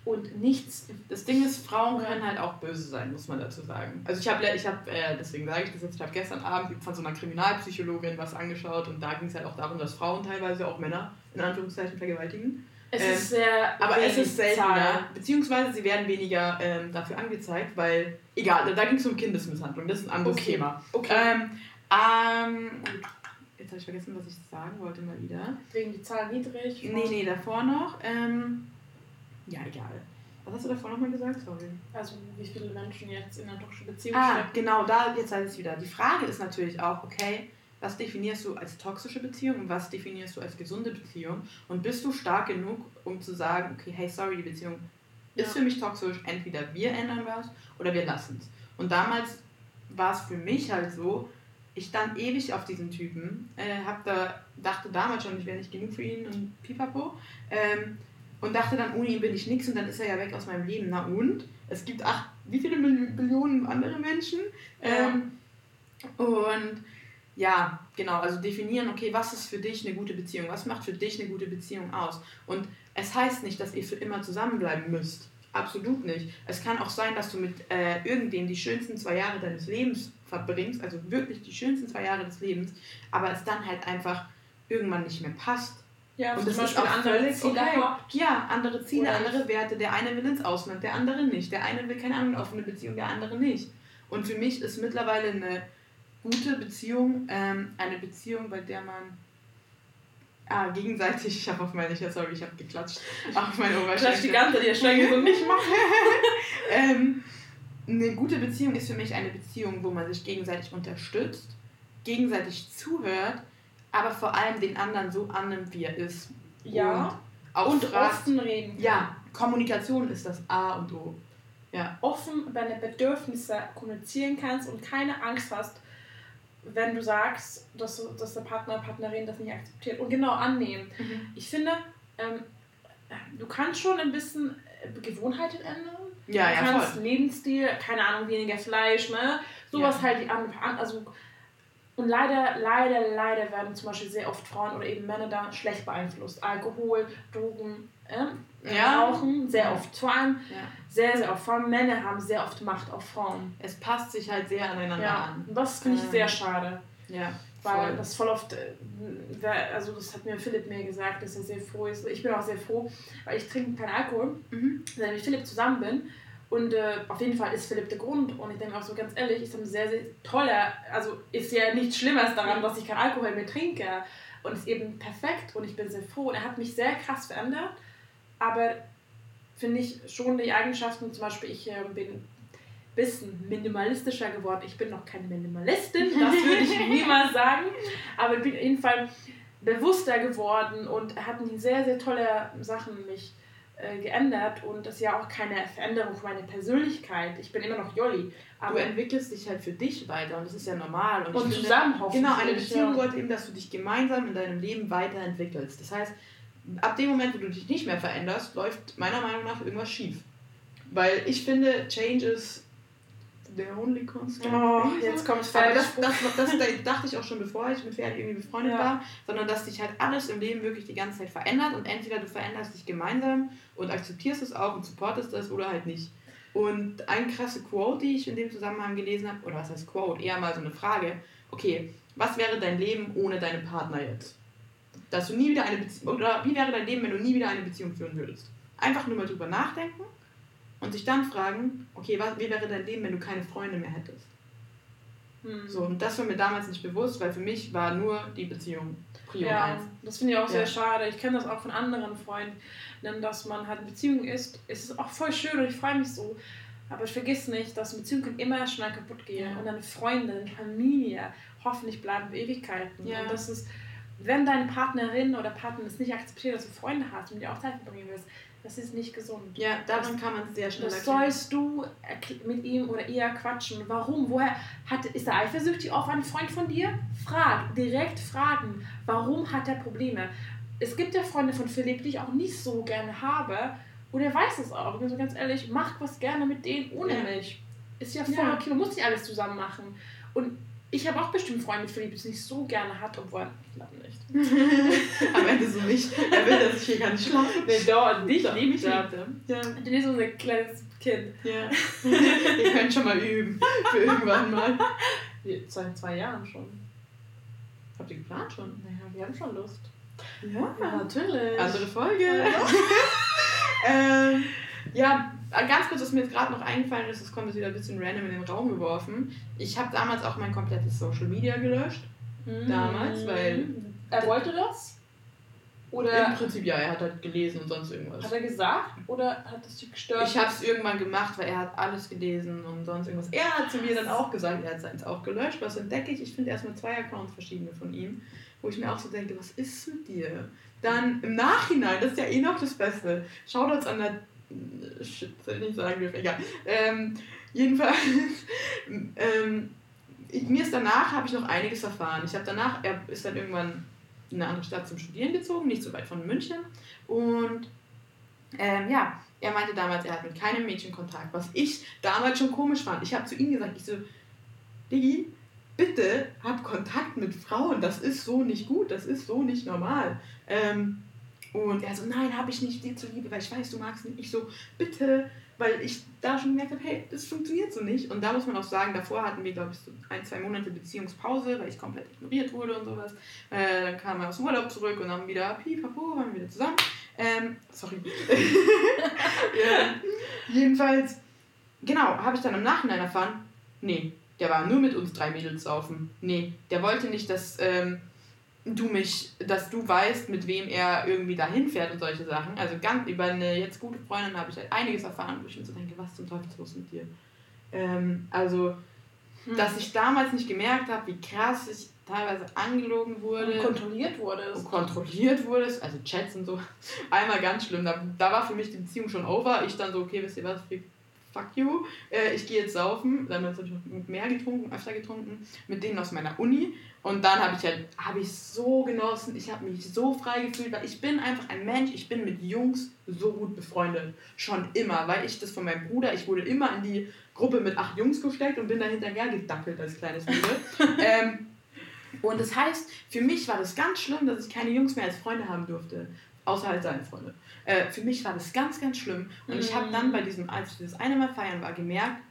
A: und nichts.
B: Das Ding ist, Frauen können halt auch böse sein, muss man dazu sagen. Also ich habe, ich hab, äh, deswegen sage ich das jetzt, ich habe gestern Abend von so einer Kriminalpsychologin was angeschaut und da ging es halt auch darum, dass Frauen teilweise auch Männer in Anführungszeichen vergewaltigen.
A: Es
B: Ähm,
A: ist sehr.
B: Aber es ist seltener,
A: Zahl.
B: beziehungsweise sie werden weniger ähm, dafür angezeigt, weil, egal, da ging es um Kindesmisshandlung, das ist ein anderes
A: Okay.
B: Thema.
A: Okay.
B: Ähm, ähm, jetzt habe ich vergessen, was ich sagen wollte mal wieder.
A: Wegen die Zahl niedrig.
B: Nee, nee, davor noch. Ähm, ja, egal. Was hast du davor nochmal gesagt? Sorry.
A: Also wie viele Menschen jetzt in einer toxischen Beziehung
B: Ah,
A: stecken.
B: genau, da, jetzt weiß ich wieder. Die Frage ist natürlich auch, okay, was definierst du als toxische Beziehung und was definierst du als gesunde Beziehung? Und bist du stark genug, um zu sagen, okay, hey, sorry, die Beziehung ist
A: Ja.
B: für mich toxisch, entweder wir ändern was oder wir lassen es. Und damals war es für mich halt so, ich stand ewig auf diesen Typen, äh, hab da, dachte damals schon, ich wäre nicht genug für ihn und pipapo. Ähm, und dachte dann, ohne ihn bin ich nichts und dann ist er ja weg aus meinem Leben. Na und? Es gibt acht, wie viele Mil- Billionen andere Menschen?
A: Ja.
B: Ähm, und ja, genau, also definieren, okay, was ist für dich eine gute Beziehung? Was macht für dich eine gute Beziehung aus? Und es heißt nicht, dass ihr für immer zusammenbleiben müsst. Absolut nicht. Es kann auch sein, dass du mit äh, irgendwem die schönsten zwei Jahre deines Lebens verbringst, also wirklich die schönsten zwei Jahre des Lebens, aber es dann halt einfach irgendwann nicht mehr passt.
A: Ja,
B: Und das ist auch
A: andere Ziele
B: okay. Ja, andere Ziele,
A: Oder
B: andere Werte. Der eine will ins Ausland, der andere nicht. Der eine will keine Ahnung, offene Beziehung, der andere nicht. Und für mich ist mittlerweile eine gute Beziehung ähm, eine Beziehung, bei der man ah, gegenseitig, ich habe auf meine, ich, sorry, ich habe geklatscht, auf meine
A: Klatsch die
B: Oberschenkel.
A: ganze Zeit, die Schlänge so nicht machen. [laughs]
B: ähm, eine gute Beziehung ist für mich eine Beziehung, wo man sich gegenseitig unterstützt, gegenseitig zuhört, aber vor allem den anderen so annimmt, wie er ist.
A: Ja. Und
B: fragt,
A: offen reden.
B: ja, Kommunikation ist das A und O.
A: Offen deine Bedürfnisse kommunizieren kannst und keine Angst hast, wenn du sagst, dass, du- dass der Partner, Partnerin das nicht akzeptiert und genau annehmen. Ich finde, ähm, du kannst schon ein bisschen äh, Gewohnheiten ändern.
B: Ja,
A: du
B: ja,
A: kannst
B: voll.
A: Lebensstil, keine Ahnung, weniger Fleisch, ne? Sowas
B: Ja.
A: halt an also und leider, leider, leider werden zum Beispiel sehr oft Frauen oder eben Männer da schlecht beeinflusst. Alkohol, Drogen, ähm,
B: Ja.
A: Rauchen, sehr oft. Vor allem
B: Ja.
A: sehr, sehr oft. Vor allem Männer haben sehr oft Macht auf Frauen.
B: Es passt sich halt sehr aneinander
A: Ja,
B: an.
A: und das finde ich
B: Ähm,
A: sehr schade.
B: Ja,
A: Weil
B: voll.
A: das voll oft, äh, also das hat mir Philipp mir gesagt, dass er sehr froh ist. Ich bin auch sehr froh, weil ich trinke keinen Alkohol,
B: Mhm.
A: seit ich mit Philipp zusammen bin. Und äh, auf jeden Fall ist Philipp der Grund. Und ich denke auch so ganz ehrlich, ist ein sehr, sehr toller, also ist ja nichts Schlimmes daran, dass ich keinen Alkohol mehr trinke. Und ist eben perfekt und ich bin sehr froh. Und er hat mich sehr krass verändert. Aber finde ich schon die Eigenschaften, zum Beispiel ich äh, bin ein bisschen minimalistischer geworden. Ich bin noch keine Minimalistin, das würde ich [laughs] niemals sagen. Aber ich bin auf jeden Fall bewusster geworden und er hat mir sehr, sehr tolle Sachen mich äh, geändert und das ist ja auch keine Veränderung für meine Persönlichkeit. Ich bin immer noch Jolli.
B: Du
A: Aber
B: entwickelst dich halt für dich weiter und das ist ja normal. Und,
A: und zusammen hoffentlich.
B: Genau, eine Beziehung bedeutet eben, dass du dich gemeinsam in deinem Leben weiterentwickelst. Das heißt, ab dem Moment, wo du dich nicht mehr veränderst, läuft meiner Meinung nach irgendwas schief. Weil ich finde, Change is the only constant.
A: Oh, jetzt kommt
B: Aber das, das, das, das dachte ich auch schon, bevor ich mit Ferdi irgendwie befreundet
A: Ja.
B: war, sondern dass sich halt alles im Leben wirklich die ganze Zeit verändert und entweder du veränderst dich gemeinsam und akzeptierst es auch und supportest es oder halt nicht. Und eine krasse Quote, die ich in dem Zusammenhang gelesen habe, oder was heißt Quote, eher mal so eine Frage, okay, was wäre dein Leben ohne deinen Partner jetzt? Dass du nie wieder eine Beziehung, oder wie wäre dein Leben, wenn du nie wieder eine Beziehung führen würdest? Einfach nur mal drüber nachdenken und sich dann fragen, okay, was, wie wäre dein Leben, wenn du keine Freunde mehr hättest?
A: Hm.
B: So, und das war mir damals nicht bewusst, weil für mich war nur die Beziehung Prio
A: Ja,
B: 1.
A: das finde ich auch
B: Ja.
A: sehr schade. Ich kenne das auch von anderen Freunden, dass man halt in Beziehung ist. Es ist auch voll schön und ich freue mich so. Aber vergiss nicht, dass Beziehungen immer schnell kaputt gehen.
B: Ja.
A: Und deine Freundin, Familie, hoffentlich bleiben Ewigkeiten.
B: Ja.
A: Und das ist, wenn deine Partnerin oder Partner es nicht akzeptiert, dass du Freunde hast und dir auch Zeit verbringen willst, das ist nicht gesund.
B: Ja, daran kann man sehr schnell
A: Das
B: erkennen.
A: sollst du mit ihm oder ihr quatschen. Warum? Woher hat, ist er eifersüchtig auf einen Freund von dir? Frag, direkt fragen. Warum hat er Probleme? Es gibt ja Freunde von Philipp, die ich auch nicht so gerne habe. Und er weiß es auch. Ich bin so ganz ehrlich, mach was gerne mit denen ohne
B: Ja.
A: mich. Ist ja voll
B: Ja.
A: okay, man muss nicht alles zusammen machen. Und
C: Ich habe auch bestimmt Freunde, die Philipp es nicht so gerne hat, obwohl ich glaube nicht. [laughs]
B: Am Ende so nicht. Er will, dass ich hier gar nicht schlafe.
C: Nee, doch, dich
B: Doch,
C: ich
B: liebt er. Ja.
C: Du bist so ein kleines Kind.
B: ja. Ihr könnt schon mal üben. Für irgendwann mal.
C: Seit zwei Jahren schon.
B: Habt ihr geplant schon?
C: Naja, wir haben schon Lust.
B: Ja.
C: natürlich.
B: Andere Folge. [laughs] ähm, ja, ganz kurz, was mir jetzt gerade noch eingefallen ist, das kommt jetzt wieder ein bisschen random in den Raum geworfen. Ich habe damals auch mein komplettes Social Media gelöscht. damals, weil-
C: Er wollte das?
B: Im
C: Oder
B: Prinzip ja, er hat halt gelesen und sonst irgendwas.
C: hat er gesagt? Oder hat es dich gestört?
B: Ich habe es irgendwann gemacht, weil er hat alles gelesen und sonst irgendwas. Er hat zu mir dann auch gesagt, er hat seins auch gelöscht. Was entdecke ich? Ich finde erstmal zwei Accounts verschiedene von ihm, wo ich mir auch so denke, was ist mit dir? Dann im Nachhinein, das ist ja eh noch das Beste. Shoutouts an der. Shit, nicht sagen egal. Ähm, jedenfalls, [laughs] ähm, ich, mir ist danach, habe ich noch einiges erfahren. Ich habe danach, er ist dann irgendwann in eine andere Stadt zum Studieren gezogen, nicht so weit von München. Und ähm, ja, er meinte damals, er hat mit keinem Mädchen Kontakt, was ich damals schon komisch fand. Ich habe zu ihm gesagt, ich so, Diggi, bitte hab Kontakt mit Frauen, das ist so nicht gut, das ist so nicht normal. Ähm, und er so, nein, habe ich nicht dir zuliebe, weil ich weiß, du magst mich. Ich so, bitte, weil ich da schon gemerkt habe, hey, das funktioniert so nicht. Und da muss man auch sagen, davor hatten wir, glaube ich, so ein, zwei Monate Beziehungspause, weil ich komplett ignoriert wurde und sowas. Äh, dann kam er aus dem Urlaub zurück und dann wieder, pipapo, waren wir wieder zusammen. Ähm, sorry. [laughs] ja, jedenfalls, genau, habe ich dann im Nachhinein erfahren, nee, der war nur mit uns drei Mädels saufen. Nee, der wollte nicht, dass ähm, du mich, dass du weißt, mit wem er irgendwie dahin fährt und solche Sachen. Also ganz über eine jetzt gute Freundin habe ich halt einiges erfahren, wo ich mir so denke, was zum Teufel ist los mit dir? Ähm, also,
C: Hm.
B: dass ich damals nicht gemerkt habe, wie krass ich teilweise angelogen wurde
C: Und kontrolliert wurde.
B: und kontrolliert wurdest, also Chats und so, [laughs] einmal ganz schlimm. Da, da war für mich die Beziehung schon over. Ich dann so, okay, wisst ihr was, fuck you, äh, ich gehe jetzt saufen. Damals habe ich noch mehr getrunken, öfter getrunken, mit denen aus meiner Uni. Und dann habe ich halt, habe ich so genossen, ich habe mich so frei gefühlt, weil ich bin einfach ein Mensch, ich bin mit Jungs so gut befreundet. Schon immer, weil ich das von meinem Bruder, ich wurde immer in die Gruppe mit acht Jungs gesteckt und bin da hinterher gedackelt als kleines Mädel. [laughs] ähm, und das heißt, für mich war das ganz schlimm, dass ich keine Jungs mehr als Freunde haben durfte. Außer halt seine Freunde. Äh, für mich war das ganz, ganz schlimm. Und ich habe dann bei diesem, als ich das eine Mal feiern war, gemerkt,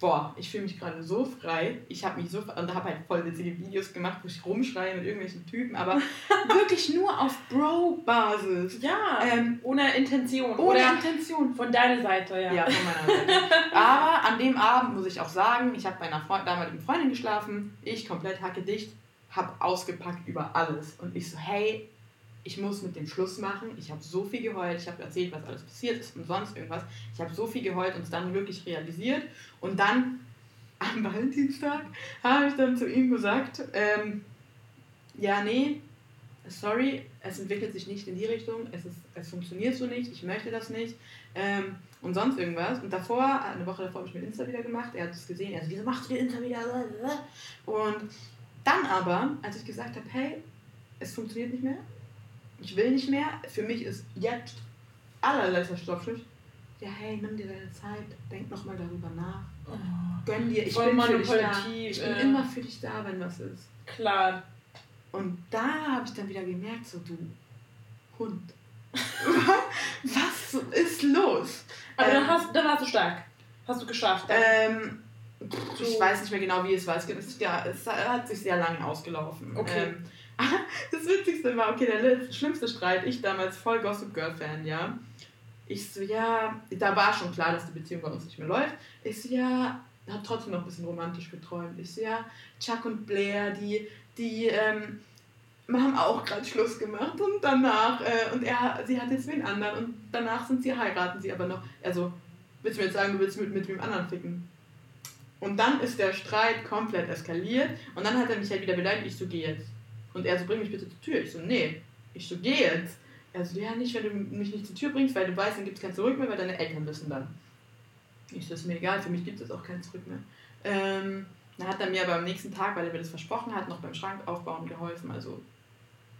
B: boah, ich fühle mich gerade so frei. Ich habe mich so, und da habe halt voll witzige Videos gemacht, wo ich rumschreie mit irgendwelchen Typen, aber [laughs] wirklich nur auf Bro-Basis.
C: Ja,
B: Ähm,
C: ohne Intention.
B: ohne
C: Oder
B: Intention.
C: von deiner Seite, ja.
B: Ja, von meiner Seite. Aber an dem Abend muss ich auch sagen, ich habe bei einer Freund damaligen Freundin geschlafen, ich komplett hacke dicht, habe ausgepackt über alles. Und ich so, hey, ich muss mit dem Schluss machen. Ich habe so viel geheult, ich habe erzählt, was alles passiert ist und sonst irgendwas. Ich habe so viel geheult und es dann wirklich realisiert. Und dann [laughs] am Valentinstag habe ich dann zu ihm gesagt, ähm, ja, nee, sorry, es entwickelt sich nicht in die Richtung, es, ist, es funktioniert so nicht, ich möchte das nicht ähm, und sonst irgendwas. Und davor, eine Woche davor habe ich mir Insta wieder gemacht, er hat es gesehen, er so, wieso machst du Insta wieder? Und dann aber, als ich gesagt habe, hey, es funktioniert nicht mehr, ich will nicht mehr, für mich ist jetzt allerletzter Stoppschicht, ja, hey, nimm dir deine Zeit, denk nochmal darüber nach, gönn dir, ich
C: Voll
B: bin für dich da. Ich bin
C: äh.
B: immer für dich da, wenn was ist.
C: Klar.
B: Und da habe ich dann wieder gemerkt, so du Hund. [laughs] Was ist los?
C: Aber
B: Ähm,
C: dann, hast, dann warst du stark. Hast du geschafft.
B: Ähm, ich weiß nicht mehr genau, wie es war. Es, ja, es hat sich sehr lange ausgelaufen.
C: Okay.
B: Ähm, [laughs] das Witzigste war, okay, der schlimmste Streit, ich damals voll Gossip Girl Fan, ja. Ich so, ja, da war schon klar, dass die Beziehung bei uns nicht mehr läuft. Ich so, ja, hab trotzdem noch ein bisschen romantisch geträumt. Ich so, ja, Chuck und Blair, die, die, ähm, haben auch gerade Schluss gemacht und danach, äh, und er, sie hat jetzt wen anderen und danach sind sie, heiraten sie aber noch. Also, willst du mir jetzt sagen, du willst mit, mit wem anderen ficken? Und dann ist der Streit komplett eskaliert und dann hat er mich halt wieder beleidigt, ich so, geh jetzt. Und er so, bring mich bitte zur Tür. Ich so, nee. Ich so, geh jetzt. Er so, ja, nicht, wenn du mich nicht zur Tür bringst, weil du weißt, dann gibt es kein Zurück mehr, weil deine Eltern wissen dann. Ich so, ist mir egal, für mich gibt es auch kein Zurück mehr. Ähm, dann hat er mir aber am nächsten Tag, weil er mir das versprochen hat, noch beim Schrank aufbauen geholfen. Also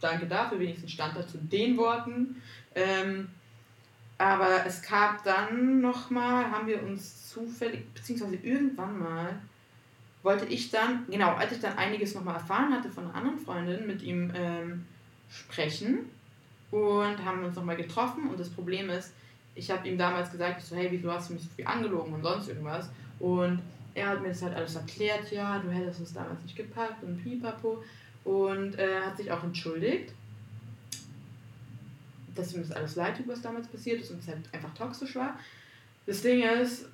B: danke dafür, wenigstens stand er zu den Worten. Ähm, aber es gab dann nochmal, haben wir uns zufällig, beziehungsweise irgendwann mal, wollte ich dann, genau, als ich dann einiges nochmal erfahren hatte von einer anderen Freundin, mit ihm ähm, sprechen und haben uns nochmal getroffen. Und das Problem ist, ich habe ihm damals gesagt, ich so, hey, wieso hast du mich so viel angelogen und sonst irgendwas? Und er hat mir das halt alles erklärt, ja, du hättest es damals nicht gepackt und pipapo. Und äh, hat sich auch entschuldigt, dass ihm das alles leid tut, was damals passiert ist und es halt einfach toxisch war. Das Ding ist,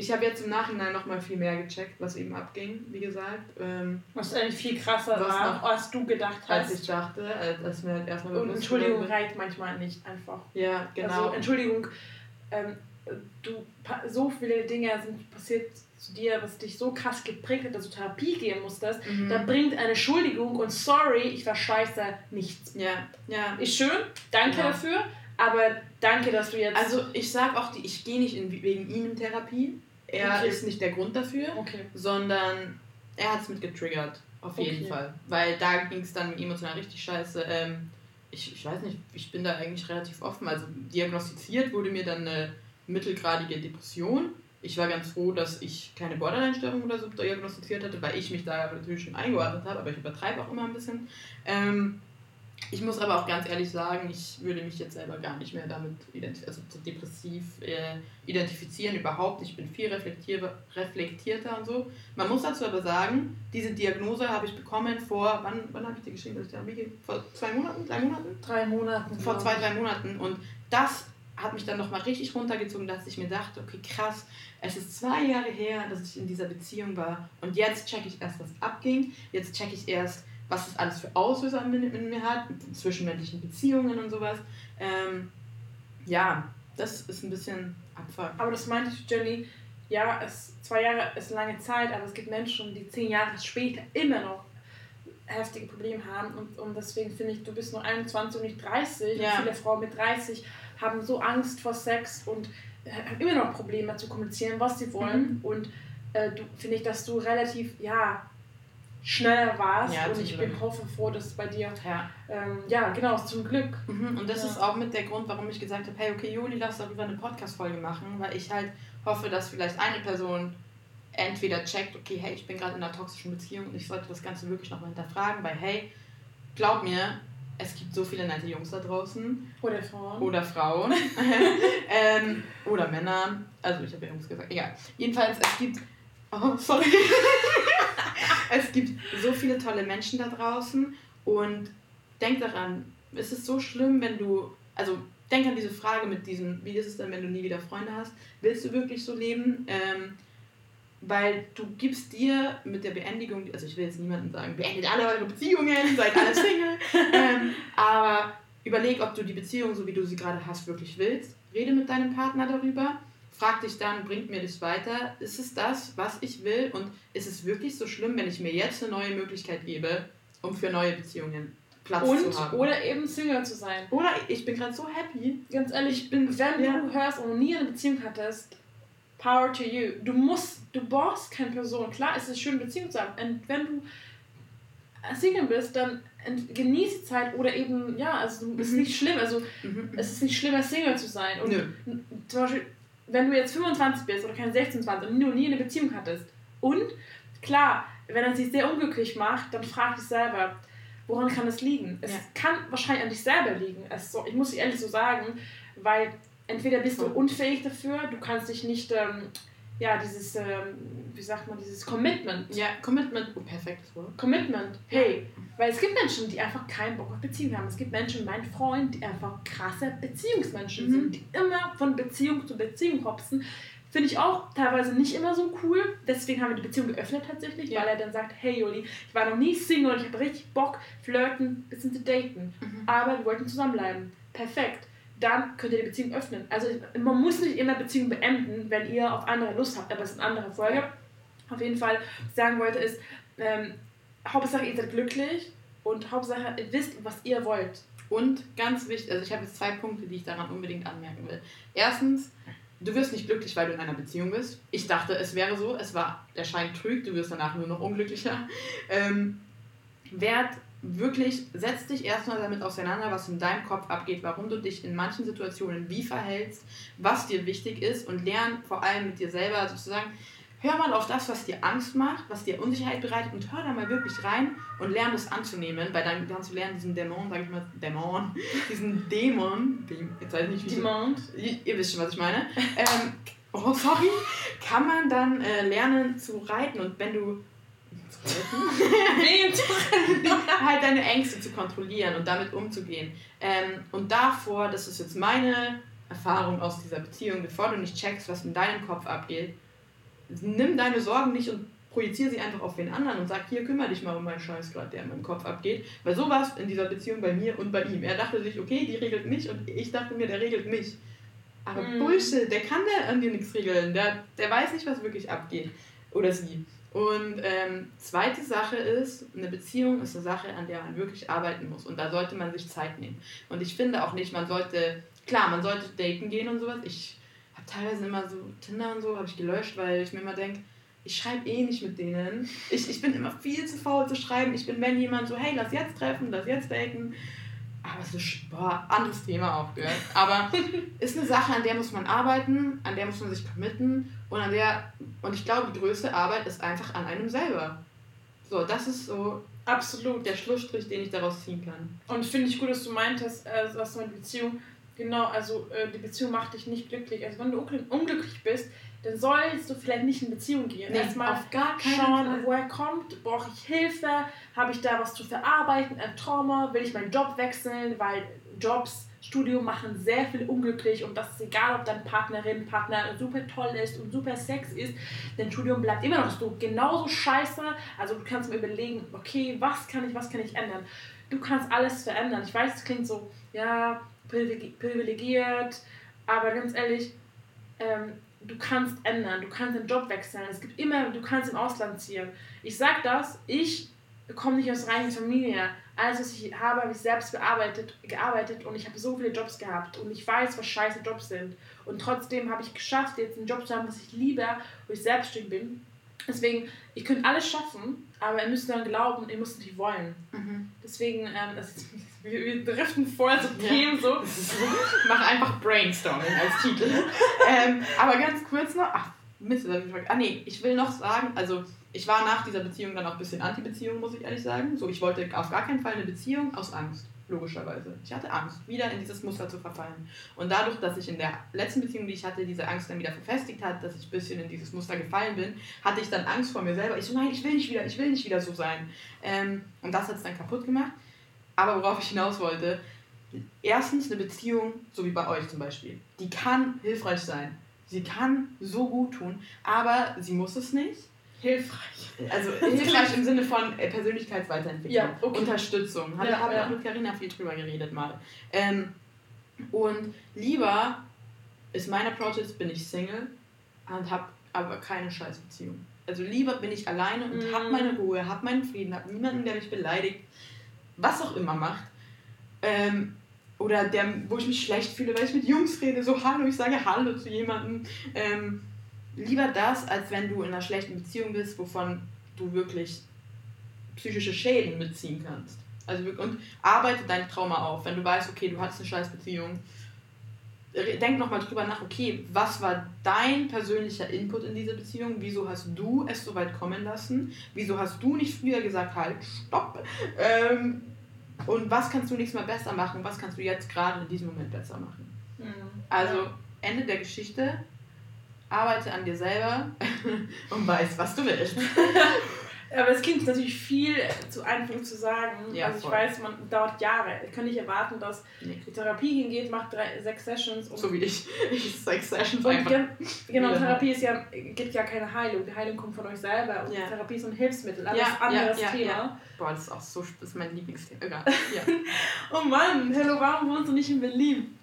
B: ich habe jetzt im Nachhinein noch mal viel mehr gecheckt, was eben abging, wie gesagt. Ähm,
A: was eigentlich viel krasser war, als du gedacht hast.
B: Als ich dachte, als, als mir halt erstmal
A: Und Entschuldigung reicht manchmal nicht einfach.
B: Ja, genau.
A: Also Entschuldigung, ähm, du so viele Dinge sind passiert zu dir, was dich so krass geprägt hat, dass du Therapie gehen musstest, mhm. da bringt eine Entschuldigung und sorry, ich war scheiße, nichts.
B: Ja, ja.
A: Ist schön, danke ja. dafür, aber danke, dass du jetzt.
B: Also ich sag auch, die, ich gehe nicht in, wegen ihm in Therapie. Er okay. ist nicht der Grund dafür,
A: okay.
B: sondern er hat es mit getriggert, auf okay. jeden Fall. Weil da ging es dann emotional richtig scheiße. Ähm, ich, ich weiß nicht, ich bin da eigentlich relativ offen. Also diagnostiziert wurde mir dann eine mittelgradige Depression ich war ganz froh, dass ich keine Borderline-Störung oder so diagnostiziert hatte, weil ich mich da natürlich schon eingeordnet habe, aber ich übertreibe auch immer ein bisschen. Ähm, ich muss aber auch ganz ehrlich sagen, ich würde mich jetzt selber gar nicht mehr damit also depressiv äh, identifizieren, überhaupt. Ich bin viel reflektier reflektierter und so. Man muss dazu aber sagen, diese Diagnose habe ich bekommen vor, wann, wann habe ich die geschrieben? Vor zwei Monaten? Drei Monaten?
A: Drei Monaten.
B: Vor zwei, drei Monaten. Und das hat mich dann nochmal richtig runtergezogen, dass ich mir dachte, okay, krass, es ist zwei Jahre her, dass ich in dieser Beziehung war und jetzt checke ich erst, was abging. Jetzt checke ich erst, was es alles für Auslöser in, mir hat, zwischenmenschlichen Beziehungen und sowas. Ähm, ja, das ist ein bisschen Abfall.
A: Aber das meinte ich, Jenny, ja, es, zwei Jahre ist lange Zeit, aber es gibt Menschen, die zehn Jahre später immer noch heftige Probleme haben und, und deswegen finde ich, du bist nur 21 und nicht 30 ja. und viele Frauen mit 30 haben so Angst vor Sex und äh, haben immer noch Probleme zu kommunizieren, was sie wollen. Mhm. Und äh, finde ich, dass du relativ, ja, schneller warst ja, und ich Glück. bin hoffe froh, dass es bei dir ja, ähm, ja genau zum Glück
B: mhm. und das ja. ist auch mit der Grund warum ich gesagt habe hey okay Juli lass darüber eine Podcast Folge machen weil ich halt hoffe dass vielleicht eine Person entweder checkt okay hey ich bin gerade in einer toxischen Beziehung und ich sollte das Ganze wirklich nochmal hinterfragen weil hey glaub mir es gibt so viele nette Jungs da draußen.
A: Oder Frauen.
B: Oder Frauen. [laughs] [laughs] ähm, oder Männer. Also ich habe ja Jungs gesagt. Egal. Jedenfalls, es gibt. Oh, sorry. [laughs] es gibt so viele tolle Menschen da draußen. Und denk daran, ist es so schlimm, wenn du. Also denk an diese Frage mit diesem, wie ist es denn, wenn du nie wieder Freunde hast? Willst du wirklich so leben? Ähm, weil du gibst dir mit der Beendigung, also ich will jetzt niemandem sagen, beendet alle eure Beziehungen, seid alle Single, [laughs] ähm, aber überleg, ob du die Beziehung, so wie du sie gerade hast, wirklich willst. Rede mit deinem Partner darüber, frag dich dann, bringt mir das weiter? Ist es das, was ich will? Und ist es wirklich so schlimm, wenn ich mir jetzt eine neue Möglichkeit gebe, um für neue Beziehungen Platz
A: und,
B: zu haben?
A: Oder eben Single zu sein.
B: Oder ich bin gerade so happy.
A: Ganz ehrlich, ich bin, wenn ja. du hörst und nie eine Beziehung hattest, Power to you. Du musst, du brauchst keine Person. Klar, es ist schön, Beziehung zu haben. Und wenn du Single bist, dann genieß die Zeit oder eben, ja, also mhm. ist nicht schlimm. Also mhm. es ist nicht schlimmer, Single zu sein. Und
B: Nö.
A: zum Beispiel, wenn du jetzt 25 bist oder kein 26 und du nie eine Beziehung hattest und klar, wenn er sich sehr unglücklich macht, dann frag dich selber, woran kann es liegen? Es ja. kann wahrscheinlich an dich selber liegen. Es so, ich muss ehrlich so sagen, weil entweder bist du unfähig dafür, du kannst dich nicht, ähm, ja, dieses, ähm, wie sagt man, dieses Commitment.
B: Ja, Commitment, oh, perfekt.
A: Commitment, hey, weil es gibt Menschen, die einfach keinen Bock auf Beziehungen haben. Es gibt Menschen, mein Freund, die einfach krasse Beziehungsmenschen mhm. sind, die immer von Beziehung zu Beziehung hopsen. Finde ich auch teilweise nicht immer so cool. Deswegen haben wir die Beziehung geöffnet tatsächlich, ja. weil er dann sagt, hey Juli, ich war noch nie Single und ich habe richtig Bock, flirten, bisschen zu daten. Mhm. Aber wir wollten zusammenbleiben. Perfekt dann könnt ihr die Beziehung öffnen. Also man muss nicht immer Beziehung beenden, wenn ihr auf andere Lust habt, aber das ist eine andere Folge. Auf jeden Fall, was ich sagen wollte, ist, ähm, Hauptsache ihr seid glücklich und Hauptsache ihr wisst, was ihr wollt.
B: Und ganz wichtig, also ich habe jetzt zwei Punkte, die ich daran unbedingt anmerken will. Erstens, du wirst nicht glücklich, weil du in einer Beziehung bist. Ich dachte, es wäre so, es war, der Schein trügt, du wirst danach nur noch unglücklicher. Ähm, werd wirklich, setz dich erstmal damit auseinander, was in deinem Kopf abgeht, warum du dich in manchen Situationen wie verhältst, was dir wichtig ist und lern vor allem mit dir selber sozusagen, hör mal auf das, was dir Angst macht, was dir Unsicherheit bereitet und hör da mal wirklich rein und lern das anzunehmen, weil dann kannst du lernen, diesen Dämon, sag ich mal, Dämon, [laughs] diesen Dämon, jetzt weiß ich nicht, wie
A: Dämon.
B: ihr, wisst schon, was ich meine, ähm, oh sorry, kann man dann äh, lernen zu reiten und wenn du [laughs] halt deine Ängste zu kontrollieren und damit umzugehen. Ähm, und davor, das ist jetzt meine Erfahrung aus dieser Beziehung, bevor du nicht checkst, was in deinem Kopf abgeht, nimm deine Sorgen nicht und projiziere sie einfach auf den anderen und sag, hier kümmere dich mal um meinen Scheiß gerade, der in meinem Kopf abgeht. Weil so war es in dieser Beziehung bei mir und bei ihm. Er dachte sich, okay, die regelt mich und ich dachte mir, der regelt mich. Aber
A: Mhm.
B: Bullshit, der kann da an dir nichts regeln. Der, der weiß nicht, was wirklich abgeht. Oder sie. Und ähm, zweite Sache ist, eine Beziehung ist eine Sache, an der man wirklich arbeiten muss. Und da sollte man sich Zeit nehmen. Und ich finde auch nicht, man sollte, klar, man sollte daten gehen und sowas. Ich habe teilweise immer so Tinder und so, habe ich gelöscht, weil ich mir immer denke, ich schreibe eh nicht mit denen. Ich, ich bin immer viel zu faul zu schreiben. Ich bin, wenn jemand so, hey, lass jetzt treffen, lass jetzt daten. Aber es ist, boah, anderes Thema auch, gell? Aber [laughs] ist eine Sache, an der muss man arbeiten, an der muss man sich committen und an der, und ich glaube, die größte Arbeit ist einfach an einem selber. So, das ist so
A: Absolut.
B: der Schlussstrich, den ich daraus ziehen kann.
A: Und finde ich gut, dass du meintest, äh, was so eine Beziehung, genau, also äh, die Beziehung macht dich nicht glücklich. Also wenn du unglück- unglücklich bist, dann sollst du vielleicht nicht in Beziehung gehen. Erstmal
B: auf gar keinen
A: schauen,
B: Fall.
A: woher kommt, brauche ich Hilfe, habe ich da was zu verarbeiten, ein Trauma, will ich meinen Job wechseln, weil Jobs, Studium machen sehr viel unglücklich und das ist egal, ob deine Partnerin, Partner super toll ist und super sex ist, dein Studium bleibt immer noch so genauso scheiße. Also du kannst mir überlegen, okay, was kann ich, was kann ich ändern? Du kannst alles verändern. Ich weiß, es klingt so, ja, privilegiert, aber ganz ehrlich, ähm, du kannst ändern, du kannst den Job wechseln. Es gibt immer, du kannst im Ausland ziehen. Ich sag das, ich komme nicht aus reiner Familie. Alles, was ich habe, habe ich selbst bearbeitet, gearbeitet und ich habe so viele Jobs gehabt und ich weiß, was scheiße Jobs sind. Und trotzdem habe ich geschafft, jetzt einen Job zu haben, was ich liebe, wo ich selbstständig bin. Deswegen, ihr könnt alles schaffen, aber ihr müsst daran glauben, ihr müsst nicht wollen. Deswegen, ähm, ist, [laughs] wir, wir driften voll so
B: Ja.
A: Themen so.
B: Mach einfach Brainstorming als Titel. [laughs] ähm, aber ganz kurz noch, ach, Mist, das hab ich gefragt. Ah, nee, ich will noch sagen, also ich war nach dieser Beziehung dann auch ein bisschen Anti-Beziehung, muss ich ehrlich sagen. So, ich wollte auf gar keinen Fall eine Beziehung aus Angst, logischerweise. Ich hatte Angst, wieder in dieses Muster zu verfallen. Und dadurch, dass ich in der letzten Beziehung, die ich hatte, diese Angst dann wieder verfestigt hat, dass ich ein bisschen in dieses Muster gefallen bin, hatte ich dann Angst vor mir selber. Ich so, nein, ich will nicht wieder, ich will nicht wieder so sein. Ähm, und das hat es dann kaputt gemacht. Aber worauf ich hinaus wollte, erstens eine Beziehung, so wie bei euch zum Beispiel, die kann hilfreich sein. Sie kann so gut tun, aber sie muss es nicht.
A: Hilfreich.
B: Also [laughs] hilfreich im Sinne von äh, Persönlichkeitsweiterentwicklung,
A: Ja, okay.
B: Unterstützung. Habe
A: Ja,
B: hab ich
A: ja.
B: auch mit Carina viel drüber geredet mal. Ähm, und lieber ist mein Approach jetzt, bin ich Single und habe aber keine Scheißbeziehung. Also lieber bin ich alleine und
A: Mhm.
B: habe meine Ruhe, habe meinen Frieden, habe niemanden, der mich beleidigt, was auch immer macht. Ähm, oder der, wo ich mich schlecht fühle, weil ich mit Jungs rede, so Hallo, ich sage Hallo zu jemandem. Ähm, lieber das, als wenn du in einer schlechten Beziehung bist, wovon du wirklich psychische Schäden mitziehen kannst. Also und arbeite dein Trauma auf, wenn du weißt, okay, du hattest eine scheiß Beziehung. Denk nochmal drüber nach, okay, was war dein persönlicher Input in diese Beziehung? Wieso hast du es so weit kommen lassen? Wieso hast du nicht früher gesagt, halt, stopp? Ähm, und was kannst du nächstes Mal besser machen? Was kannst du jetzt gerade in diesem Moment besser machen? Also, Ende der Geschichte. Arbeite an dir selber [laughs] und weiß, was du willst. [laughs]
A: Aber es klingt natürlich viel zu einfach zu sagen.
B: Ja,
A: also ich
B: voll.
A: weiß, man dauert Jahre. Ich kann nicht erwarten, dass
B: Nee.
A: die Therapie hingeht, macht drei, sechs Sessions. Und,
B: So wie ich. [laughs] Ich Sex Sessions
A: und
B: einfach.
A: gen, genau, Therapie ist ja, gibt ja keine Heilung. Die Heilung kommt von euch selber. Und
B: Ja.
A: Therapie ist ein Hilfsmittel. Alles
B: Ja,
A: anderes
B: ja, ja,
A: Thema.
B: ja. Boah, das ist auch so das ist mein Lieblingsthema. Egal.
A: Oh Mann, hello, warum wohnst du nicht in Berlin?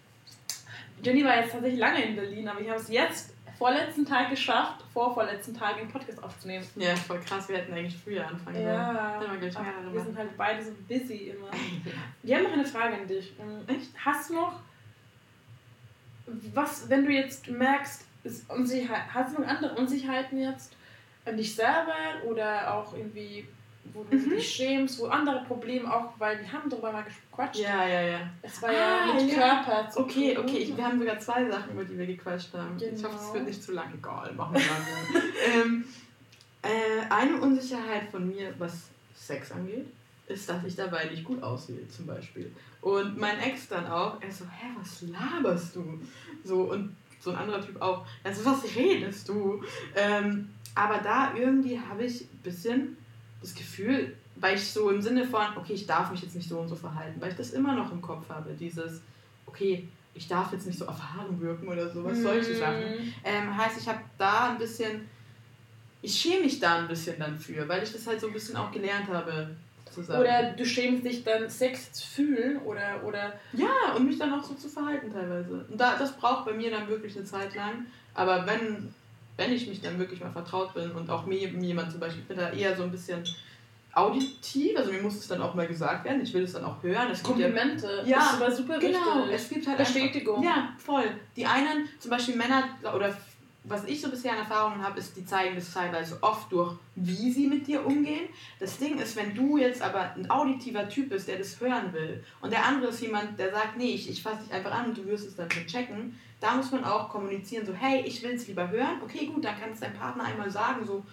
A: Jenny war jetzt tatsächlich lange in Berlin, aber ich habe es jetzt vorletzten Tag geschafft, vor vorletzten Tag einen Podcast aufzunehmen.
B: ja, voll krass. Wir hätten eigentlich früher anfangen sollen.
A: Ja,
B: haben wir
A: wir
B: machen.
A: sind halt beide so busy immer. [laughs] Wir haben noch eine Frage an dich. Ähm,
B: Echt?
A: Hast du noch, was, wenn du jetzt merkst, ist Unsicherheit, hast du noch andere Unsicherheiten jetzt an dich selber oder auch irgendwie wo du dich schämst, wo andere Probleme auch, weil wir haben darüber mal gequatscht.
B: Ja, ja, ja.
A: Es war ja mit
B: ja.
A: Körper zu
B: Okay,
A: tun.
B: okay, ich, wir haben sogar zwei Sachen, über die wir gequatscht haben. Ich
A: Genau.
B: hoffe, es wird nicht zu lang. Egal, machen wir mal. [laughs] ähm, äh, eine Unsicherheit von mir, was Sex angeht, ist, dass ich dabei nicht gut aussehe, zum Beispiel. Und mein Ex dann auch, er so, hä, was laberst du? So, und so ein anderer Typ auch, also was redest du? Ähm, aber da irgendwie habe ich ein bisschen das Gefühl, weil ich so im Sinne von, okay, ich darf mich jetzt nicht so und so verhalten, weil ich das immer noch im Kopf habe, dieses, okay, ich darf jetzt nicht so erfahren wirken oder sowas, solche
A: Mhm.
B: Sachen. Ähm, heißt, ich habe da ein bisschen, ich schäme mich da ein bisschen dann für, weil ich das halt so ein bisschen auch gelernt habe zu sagen.
A: Oder du schämst dich dann, Sex zu fühlen oder, oder
B: ja, und mich dann auch so zu verhalten teilweise. Und da, das braucht bei mir dann wirklich eine Zeit lang. Aber wenn, wenn ich mich dann wirklich mal vertraut bin und auch mir, jemand zum Beispiel, ich bin da eher so ein bisschen auditiv, also mir muss es dann auch mal gesagt werden, ich will es dann auch hören. Es gibt ja
A: Komplimente.
B: Ja,
A: das ist aber super
B: Genau,
A: wichtig.
B: es gibt halt
A: Bestätigung.
B: Einfach, ja, voll. Die einen, zum Beispiel Männer, oder was ich so bisher an Erfahrungen habe, ist, die zeigen das teilweise oft durch, wie sie mit dir umgehen. Das Ding ist, wenn du jetzt aber ein auditiver Typ bist, der das hören will, und der andere ist jemand, der sagt, nee, ich, ich fasse dich einfach an und du wirst es dann schon checken, da muss man auch kommunizieren, so, hey, ich will es lieber hören. Okay, gut, dann kann es dein Partner einmal sagen, so,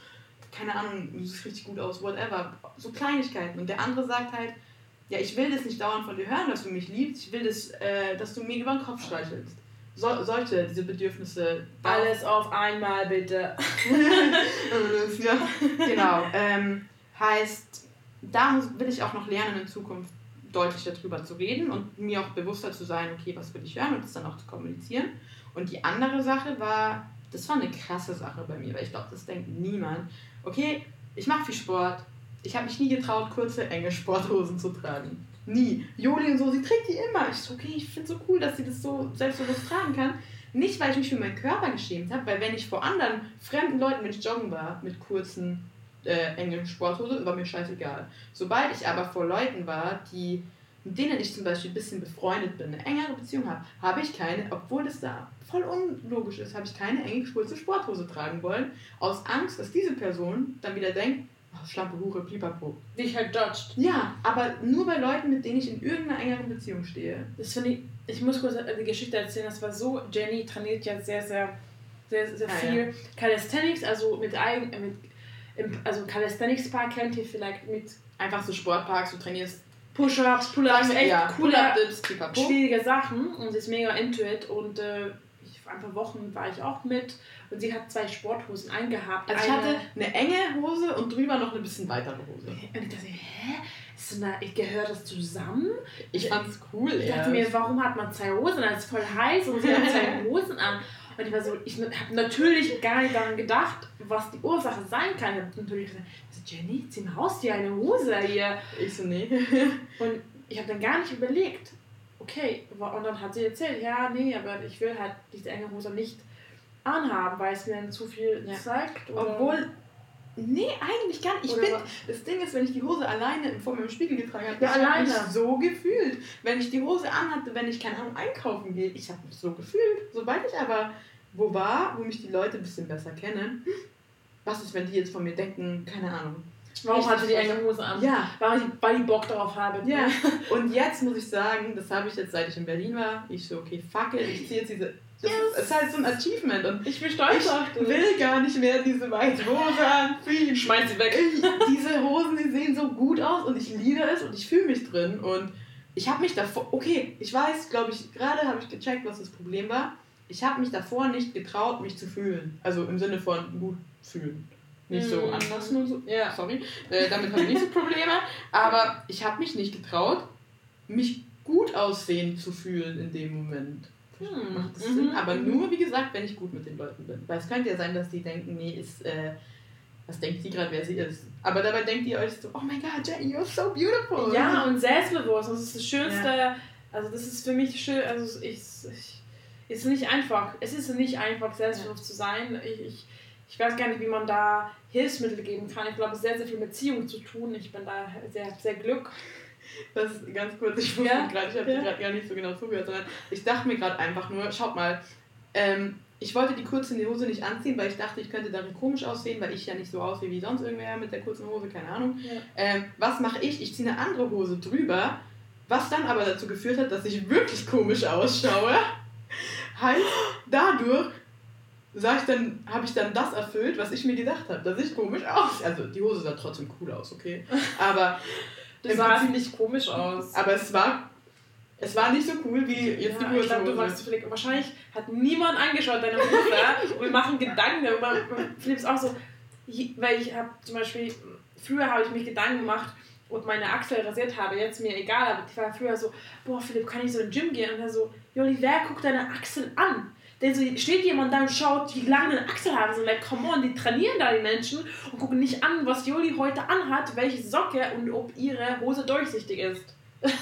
B: keine Ahnung, du siehst richtig gut aus, whatever. So Kleinigkeiten. Und der andere sagt halt, ja, ich will das nicht dauernd von dir hören, dass du mich liebst. Ich will das, äh, dass du mir über den Kopf streichelst. So, solche, diese Bedürfnisse.
A: Alles auf einmal bitte.
B: ja, genau. Ähm, heißt, da muss, will ich auch noch lernen, in Zukunft deutlicher drüber zu reden und mir auch bewusster zu sein, okay, was will ich hören und das dann auch zu kommunizieren. Und die andere Sache war, das war eine krasse Sache bei mir, weil ich glaube, das denkt niemand. Okay, ich mache viel Sport. Ich habe mich nie getraut, kurze, enge Sporthosen zu tragen. Nie. Joli und so, sie trägt die immer. Ich so, okay, ich finde so cool, dass sie das so selbstbewusst tragen kann. Nicht, weil ich mich für meinen Körper geschämt habe, weil wenn ich vor anderen fremden Leuten, wenn ich joggen war, mit kurzen, äh, engen Sporthosen, war mir scheißegal. Sobald ich aber vor Leuten war, die mit denen ich zum Beispiel ein bisschen befreundet bin, eine engere Beziehung habe, habe ich keine, obwohl das da voll unlogisch ist, habe ich keine enge kurze Sporthose tragen wollen, aus Angst, dass diese Person dann wieder denkt, schlampe Hure, pipapo.
A: Dich halt judged.
B: Ja, aber nur bei Leuten, mit denen ich in irgendeiner engeren Beziehung stehe.
A: Das finde ich, ich muss kurz die Geschichte erzählen, das war so, Jenny trainiert ja sehr, sehr, sehr, sehr
B: Ah,
A: viel Calisthenics, also mit eigen, äh, mit, also Calisthenics Park kennt ihr vielleicht mit
B: Einfach so Sportparks, du trainierst
A: Push-Ups, Pull-Ups, echt
B: ja,
A: coole,
B: Pull-Up-Dips,
A: schwierige Sachen und sie ist mega into it und äh, ein paar Wochen war ich auch mit und sie hat zwei Sporthosen eingehabt.
B: Also ich
A: Eine-
B: hatte eine enge Hose und drüber noch eine bisschen weitere Hose.
A: und ich dachte, hä? Ist so eine, gehört das zusammen?
B: Ich fand's cool,
A: Ich dachte
B: erst.
A: mir, warum hat man zwei Hosen? Das ist voll heiß und sie hat zwei [laughs] Hosen an. Und ich war so, ich habe natürlich gar nicht daran gedacht, was die Ursache sein kann. Ich habe natürlich gesagt, Jenny, zieh mal aus dir eine Hose hier.
B: Ich so, nee.
A: Und ich habe dann gar nicht überlegt, okay, und dann hat sie erzählt, ja, nee, aber ich will halt diese enge Hose nicht anhaben, weil es mir dann zu viel
B: Ja.
A: zeigt.
B: Obwohl, nee, eigentlich gar nicht. Ich bin, das Ding ist, wenn ich die Hose alleine vor meinem Spiegel getragen habe,
A: Ja,
B: ich habe
A: alleine.
B: mich so gefühlt. Wenn ich die Hose anhatte, wenn ich, keine Ahnung, einkaufen gehe, ich habe mich so gefühlt. Sobald ich aber wo war, wo mich die Leute ein bisschen besser kennen, was ist, wenn die jetzt von mir denken, keine Ahnung.
A: Warum
B: Richtig
A: hat sie die enge Hose an?
B: Ja,
A: Weil ich, weil ich Bock darauf habe.
B: Ja, [laughs] und jetzt muss ich sagen, das habe ich jetzt, seit ich in Berlin war, ich so, okay, fuck it, ich ziehe jetzt diese. Das
A: Yes.
B: ist, halt so ein Achievement und
A: Ich bin stolz
B: ich
A: auf dich.
B: will gar nicht mehr diese weiße Hose anziehen.
A: Schmeiß sie weg.
B: Ich, diese Hosen, die sehen so gut aus und ich liebe es und ich fühle mich drin und ich habe mich davor, okay, ich weiß, glaube ich, gerade habe ich gecheckt, was das Problem war. Ich habe mich davor nicht getraut, mich zu fühlen. Also im Sinne von gut fühlen. Nicht so
A: Mm.
B: anfassen und so.
A: Ja.
B: Sorry. Äh, damit habe ich nicht so Probleme. Aber ich habe mich nicht getraut, mich gut aussehen zu fühlen in dem Moment.
A: Hm.
B: Macht das
A: Mhm.
B: Sinn? Aber nur, wie gesagt, wenn ich gut mit den Leuten bin. Weil es könnte ja sein, dass die denken, nee, ist, äh, was denkt sie gerade, wer sie ist. Aber dabei denkt ihr euch so, oh mein Gott, Jenny, you're so beautiful.
A: Ja, und selbstbewusst. Das ist das Schönste. Also, das ist für mich schön. Also, ich, ich, ist nicht einfach. Es ist nicht einfach, selbstbewusst zu sein. Ich, ich, ich weiß gar nicht, wie man da Hilfsmittel geben kann. Ich glaube, es hat sehr, sehr viel mit Beziehung zu tun. Ich bin da sehr, sehr glück.
B: Das ist ganz kurz, ich wusste
A: Ja,
B: gerade, ich habe
A: ja.
B: gerade gar nicht so genau zugehört, sondern ich dachte mir gerade einfach nur, schaut mal, ähm, ich wollte die kurze Hose nicht anziehen, weil ich dachte, ich könnte darin komisch aussehen, weil ich ja nicht so aussehe wie sonst irgendwer mit der kurzen Hose, keine Ahnung.
A: Ja.
B: Ähm, was mache ich? Ich ziehe eine andere Hose drüber, was dann aber dazu geführt hat, dass ich wirklich komisch ausschaue. heißt, dadurch sag ich dann, habe ich dann das erfüllt, was ich mir gedacht habe, dass ich komisch aussehe. Also die Hose sah trotzdem cool aus, okay. Aber [laughs]
A: Das sah ziemlich komisch aus.
B: aber es war, es war nicht so cool wie jetzt die
A: Ja, ich glaube, du
B: Hose.
A: vielleicht, wahrscheinlich hat niemand angeschaut deine Hose und [laughs] wir machen Gedanken darüber. Philipp ist auch so, weil ich habe zum Beispiel, früher habe ich mich Gedanken gemacht und meine Achsel rasiert habe, jetzt mir egal, aber ich war früher so, boah Philipp, kann ich so in den Gym gehen? Und er so, Joli, wer guckt deine Achseln an? Denn so steht jemand da und schaut, wie lange deine Achselhaare sind. Like, come on, die trainieren da die Menschen und gucken nicht an, was Joli heute anhat, welche Socke und ob ihre Hose durchsichtig ist. [laughs]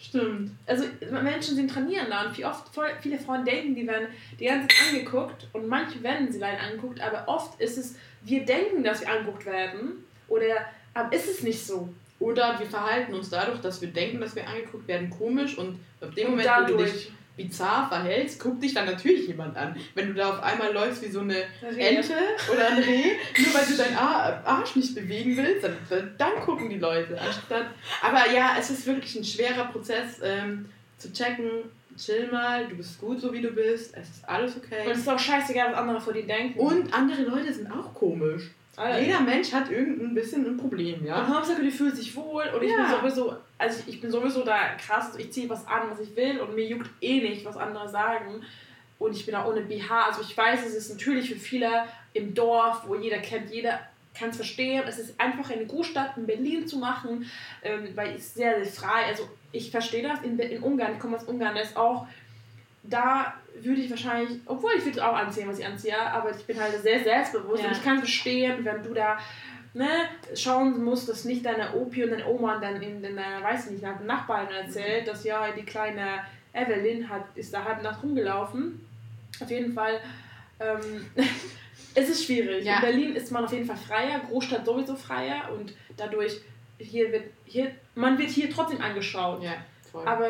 B: Stimmt.
A: Also Menschen sind trainieren da und wie oft viele Frauen denken, die werden die ganze Zeit angeguckt und manche werden sie leider angeguckt, aber oft ist es, wir denken, dass wir angeguckt werden oder aber ist es nicht so.
B: Oder wir verhalten uns dadurch, dass wir denken, dass wir angeguckt werden, komisch und ab dem
A: Und
B: Moment, wo du
A: dadurch-
B: dich bizarr verhältst, guckt dich dann natürlich jemand an. Wenn du da auf einmal läufst wie so eine
A: Rehe.
B: Ente oder ein Reh, nur weil du deinen Ar- Arsch nicht bewegen willst, dann, dann, gucken die Leute. Anstatt, aber ja, es ist wirklich ein schwerer Prozess ähm, zu checken, chill mal, du bist gut so wie du bist, es ist alles
A: Und
B: okay.
A: es ist auch scheißegal, was andere von dir denken.
B: Und andere Leute sind auch komisch.
A: Alter.
B: Jeder Mensch hat irgendein bisschen ein Problem,
A: Und
B: ja.
A: Hauptsache, die fühlt sich wohl und ich
B: Ja.
A: bin sowieso, also ich, ich bin sowieso da krass, also ich ziehe was an, was ich will und mir juckt eh nicht, was andere sagen. Und ich bin auch ohne BH, also ich weiß, es ist natürlich für viele im Dorf, wo jeder kennt, jeder kann es verstehen. Es ist einfach in Großstadt, in Berlin zu machen, ähm, weil es sehr, sehr frei, also ich verstehe das, in, in Ungarn, ich komme aus Ungarn, da ist auch, da würde ich wahrscheinlich, obwohl ich würde auch anziehen, was ich anziehe, aber ich bin halt sehr selbstbewusst
D: Ja.
A: und ich kann verstehen, wenn du da ne, schauen musst, dass nicht deine Opi und deine Oma dann in den, äh, weiß ich nicht, Nachbarn erzählt, dass ja die kleine Evelyn hat, ist da halb Nacht rumgelaufen. Auf jeden Fall, ähm, [laughs] es ist schwierig.
B: Ja.
A: In Berlin ist man auf jeden Fall freier, Großstadt sowieso freier und dadurch, hier wird, hier, man wird hier trotzdem angeschaut.
B: Ja.
A: Aber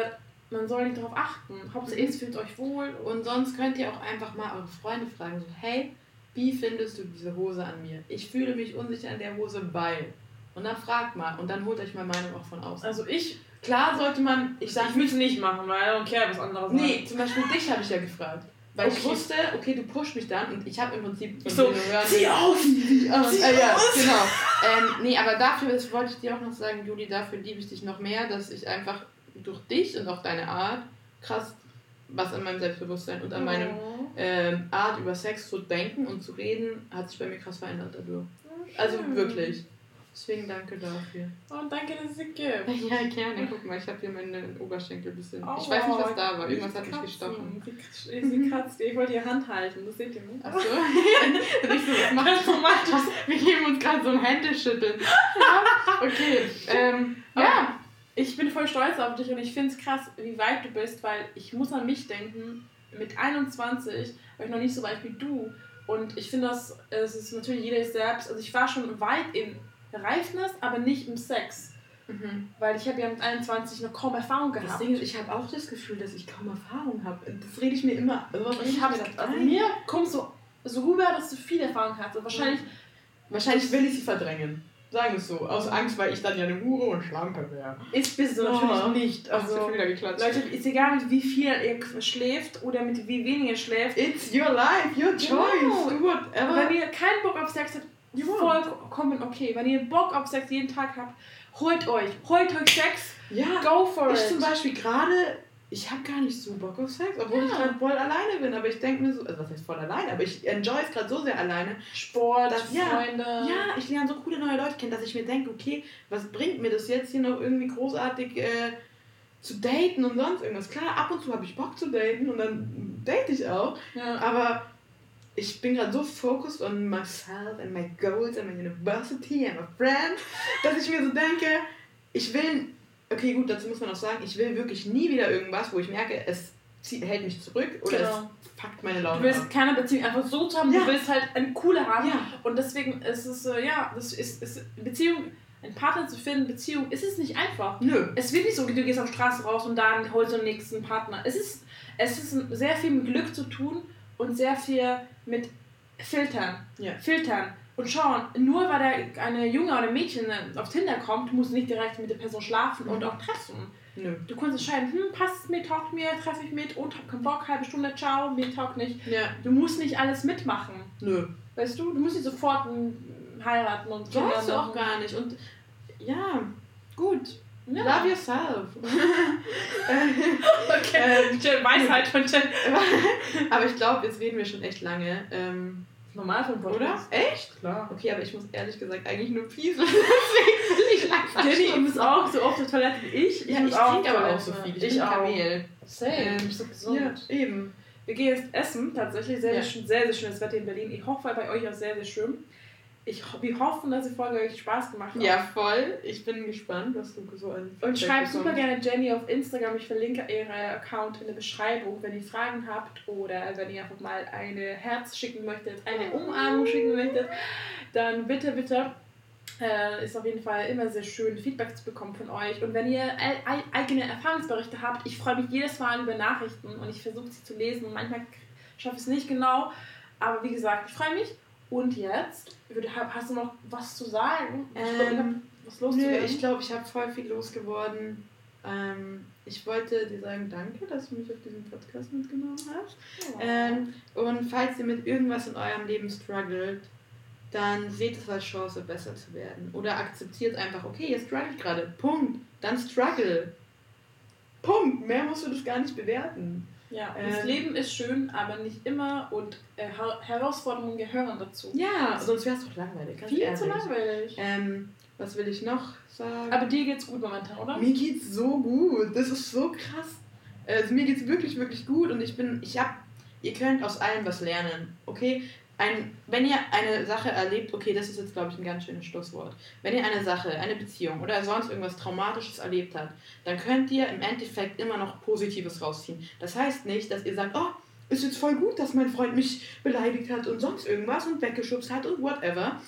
A: man soll nicht darauf achten. Hauptsache,
B: Mhm.
A: ihr fühlt euch wohl.
B: Und sonst könnt ihr auch einfach mal eure Freunde fragen, so, hey, wie findest du diese Hose an mir? Ich fühle mich unsicher an der Hose, weil. Und dann fragt mal und dann holt euch mal Meinung auch von außen.
A: Also ich,
B: Klar sollte man, ich sag
A: ich würde es nicht machen, weil I don't care, was andere sagen.
B: nee, zum Beispiel dich habe ich ja gefragt. Weil ich
A: Okay.
B: wusste, okay, du pusht mich dann und ich habe im Prinzip von
A: So, zieh aus!
B: Zieh!
A: Zieh
B: äh, ja, genau. Ähm, nee, aber dafür das wollte ich dir auch noch sagen, Juli, dafür liebe ich dich noch mehr, dass ich einfach durch dich und auch deine Art krass was an meinem Selbstbewusstsein und an meinem
A: Oh.
B: ähm, Art über Sex zu denken und zu reden, hat sich bei mir krass verändert dadurch. Also
A: Schön.
B: wirklich. Deswegen danke dafür.
A: Oh, danke, dass es gibt. [laughs]
B: Ja, gerne. Guck mal, ich habe hier meine Oberschenkel ein bisschen.
A: Oh,
B: ich weiß nicht, was da war. Irgendwas hat mich gestochen.
A: Sie, sie kratzt. Ich wollte ihr Hand halten, das seht ihr nicht.
B: Achso. und ich so, [laughs] was macht
A: romantisch. [laughs]
B: Wir geben uns gerade so ein Händeschütteln. Ja, okay. Ähm, ja.
A: Ich bin voll stolz auf dich und ich finde es krass, wie weit du bist, weil ich muss an mich denken. Mit 21 war ich noch nicht so weit wie du. Und ich finde das, es ist natürlich jeder selbst. Also ich war schon weit in Reifness, aber nicht im Sex.
B: Mhm.
A: Weil ich habe ja mit 21 noch kaum Erfahrung
B: Das
A: gehabt.
B: Ding ist, ich habe auch das Gefühl, dass ich kaum Erfahrung habe. Das rede ich mir immer. Also,
A: ich habe
B: mir das
A: also mir kommt so, so rüber, dass du viel Erfahrung hast. Und wahrscheinlich
B: Wahrscheinlich will ich sie verdrängen. Sagen wir es so. Aus Angst, weil ich dann ja eine Hure und Schlampe wäre.
A: ist bist du
B: Oh.
A: natürlich nicht.
B: Also, schon wieder geklatscht.
A: Leute, ist egal mit wie viel ihr schläft oder mit wie wenig ihr schläft.
B: It's your life, your choice.
A: Genau.
B: Do whatever.
A: Wenn ihr keinen Bock auf Sex habt,
B: want.
A: vollkommen okay. Wenn ihr Bock auf Sex jeden Tag habt, holt euch. Holt euch Sex.
B: Ja,
A: Go for
B: ich
A: it.
B: zum Beispiel gerade, ich habe gar nicht so Bock auf Sex, obwohl
A: Ja.
B: ich gerade voll alleine bin. Aber ich denke mir so, also was heißt voll alleine, aber ich enjoy es gerade so sehr alleine.
A: Sport,
B: Das- ja.
A: Freunde.
B: Ja, ich lerne so coole neue Leute kennen, dass ich mir denke, okay, was bringt mir das jetzt hier noch irgendwie großartig äh, zu daten und sonst irgendwas. Klar, ab und zu habe ich Bock zu daten und dann date ich auch.
A: Ja.
B: Aber ich bin gerade so focused on myself and my goals and my university and my friends, [laughs] dass ich mir so denke, ich will, okay gut, dazu muss man auch sagen, ich will wirklich nie wieder irgendwas, wo ich merke, es zieht, hält mich zurück oder
A: Genau.
B: es fuckt meine
A: Du
B: Laune
A: willst
B: ab.
A: keine Beziehung einfach so zu haben,
B: Ja.
A: du willst halt eine coole haben.
B: Ja,
A: Und deswegen ist es, ja, das ist, ist Beziehung, einen Partner zu finden, Beziehung, ist es nicht einfach.
B: nö.
A: Es wird nicht so, du gehst auf die Straße raus und dann holst du den nächsten Partner. Es ist, es ist sehr viel mit Glück zu tun und sehr viel mit Filtern.
B: Ja.
A: Filtern. Und schauen, nur weil da eine Junge oder ein Mädchen auf Tinder kommt, muss nicht direkt mit der Person schlafen und auch treffen.
B: Nö.
A: Du kannst entscheiden, hm, passt es mir, taugt mir, treffe ich mit und hab keinen Bock, halbe Stunde, ciao, mir taugt nicht.
B: Ja.
A: Du musst nicht alles mitmachen.
B: Nö.
A: Weißt du, du musst nicht sofort mm, heiraten und Kinder
B: Sollst du auch gar nicht. Und ja, gut.
A: Ja.
B: Love yourself. [laughs]
A: Okay.
B: Ähm,
A: Weisheit von Jen. [laughs]
B: aber ich glaube, jetzt reden wir schon echt lange. Ähm,
A: Normal von
B: oder? Echt?
A: Klar.
B: Okay, aber ich muss ehrlich gesagt eigentlich nur pieseln. [laughs] Deswegen will ich langsam
A: Jenny,
B: stoppen.
A: muss auch so oft zur Toilette wie ich.
B: Ja,
A: muss
B: ich trinke aber auch so viel. Ich,
A: Ich
B: bin
A: auch.
B: Kamel.
A: Same.
B: Ähm,
A: ich so gesund.
B: Ja, eben.
A: Wir gehen jetzt essen. Tatsächlich sehr,
B: Ja.
A: sehr, sehr, sehr schönes Wetter in Berlin. Ich hoffe bei euch auch sehr, sehr schön. Ich, wir hoffen, dass die Folge euch Spaß gemacht hat.
B: Ja, voll. Ich bin gespannt, was du so an
A: Und schreibt super gerne Jenny auf Instagram. Ich verlinke ihren Account in der Beschreibung, wenn ihr Fragen habt oder wenn ihr einfach mal eine Herz schicken möchtet, eine Umarmung schicken möchtet, dann bitte, bitte. Äh, ist auf jeden Fall immer sehr schön, Feedback zu bekommen von euch. Und wenn ihr ei- ei- eigene Erfahrungsberichte habt, ich freue mich jedes Mal über Nachrichten und ich versuche sie zu lesen. Manchmal schaffe ich es nicht genau, aber wie gesagt, ich freue mich. Und jetzt, hast du noch was zu sagen? Ich glaub, ich
B: Ähm,
A: was
B: Nö,
A: loszuwerden.
B: ich glaube, ich habe voll viel losgeworden. Ähm, ich wollte dir sagen, danke, dass du mich auf diesen Podcast mitgenommen hast.
A: Oh.
B: Ähm, und falls ihr mit irgendwas in eurem Leben struggelt, dann seht es als Chance, besser zu werden. Oder akzeptiert einfach, okay, ihr struggelt gerade. Punkt. Dann struggle. Punkt. Mehr musst du das gar nicht bewerten.
A: Ja,
B: Ähm,
A: das Leben ist schön, aber nicht immer und äh, Her Herausforderungen gehören dazu.
B: Ja, sonst wäre es doch langweilig.
A: Viel
B: ehrlich.
A: zu langweilig.
B: Ähm, was will ich noch sagen?
A: Aber dir geht's gut momentan, oder?
B: Mir geht's so gut. Das ist so krass. Also mir geht's wirklich, wirklich gut und ich bin, ich hab, ihr könnt aus allem was lernen, okay? Ein, wenn ihr eine Sache erlebt, okay, das ist jetzt, glaube ich, ein ganz schönes Schlusswort. Wenn ihr eine Sache, eine Beziehung oder sonst irgendwas Traumatisches erlebt habt, dann könnt ihr im Endeffekt immer noch Positives rausziehen. Das heißt nicht, dass ihr sagt, oh, ist jetzt voll gut, dass mein Freund mich beleidigt hat und sonst irgendwas und weggeschubst hat und whatever.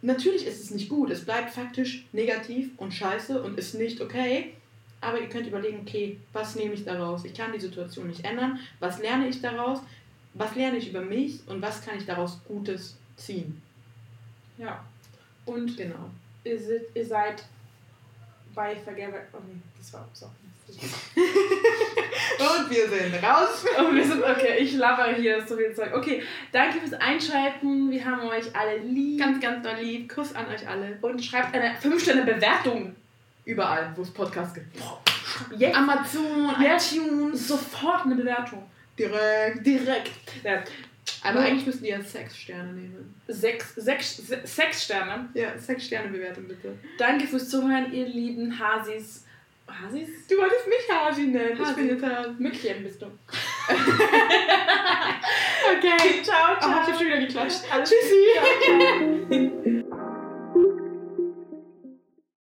B: Natürlich ist es nicht gut, es bleibt faktisch negativ und scheiße und ist nicht okay. Aber ihr könnt überlegen, okay, was nehme ich daraus? Ich kann die Situation nicht ändern. Was lerne ich daraus? Was lerne ich über mich und was kann ich daraus Gutes ziehen?
A: Ja. Und
B: Genau.
A: ihr seid, ihr seid bei Vergeber. Oh nee, das war so. [laughs]
B: Und wir sind raus.
A: Oh, wir sind, okay, ich laber hier so viel Zeug. Okay, danke fürs Einschalten. Wir haben euch alle lieb.
B: Ganz, ganz doll lieb. Kuss an euch alle.
A: und schreibt eine 5-Sterne-Bewertung.
B: Überall, wo es Podcasts gibt.
A: Jetzt
B: Amazon,
A: Ja.
B: iTunes.
A: sofort eine Bewertung.
B: Direkt.
A: Direkt. Ja.
B: Aber
A: Nur-
B: eigentlich müssen die ja Sechs-Sterne nehmen.
A: Sechs, sechs, se- sechs Sterne.
B: Ja, Sechs-Sterne-Bewertung bitte.
A: Danke fürs Zuhören, ihr lieben Hasis. Hasis?
B: Du wolltest mich Hasi nennen. Ich
A: Hasi.
B: bin jetzt Hasi.
A: Mückchen bist du. [laughs]
B: Okay.
A: Ciao,
B: Oh, ich hab schon wieder geklatscht.
A: Alles
B: Tschüssi.
A: Ciao, ciao. [laughs]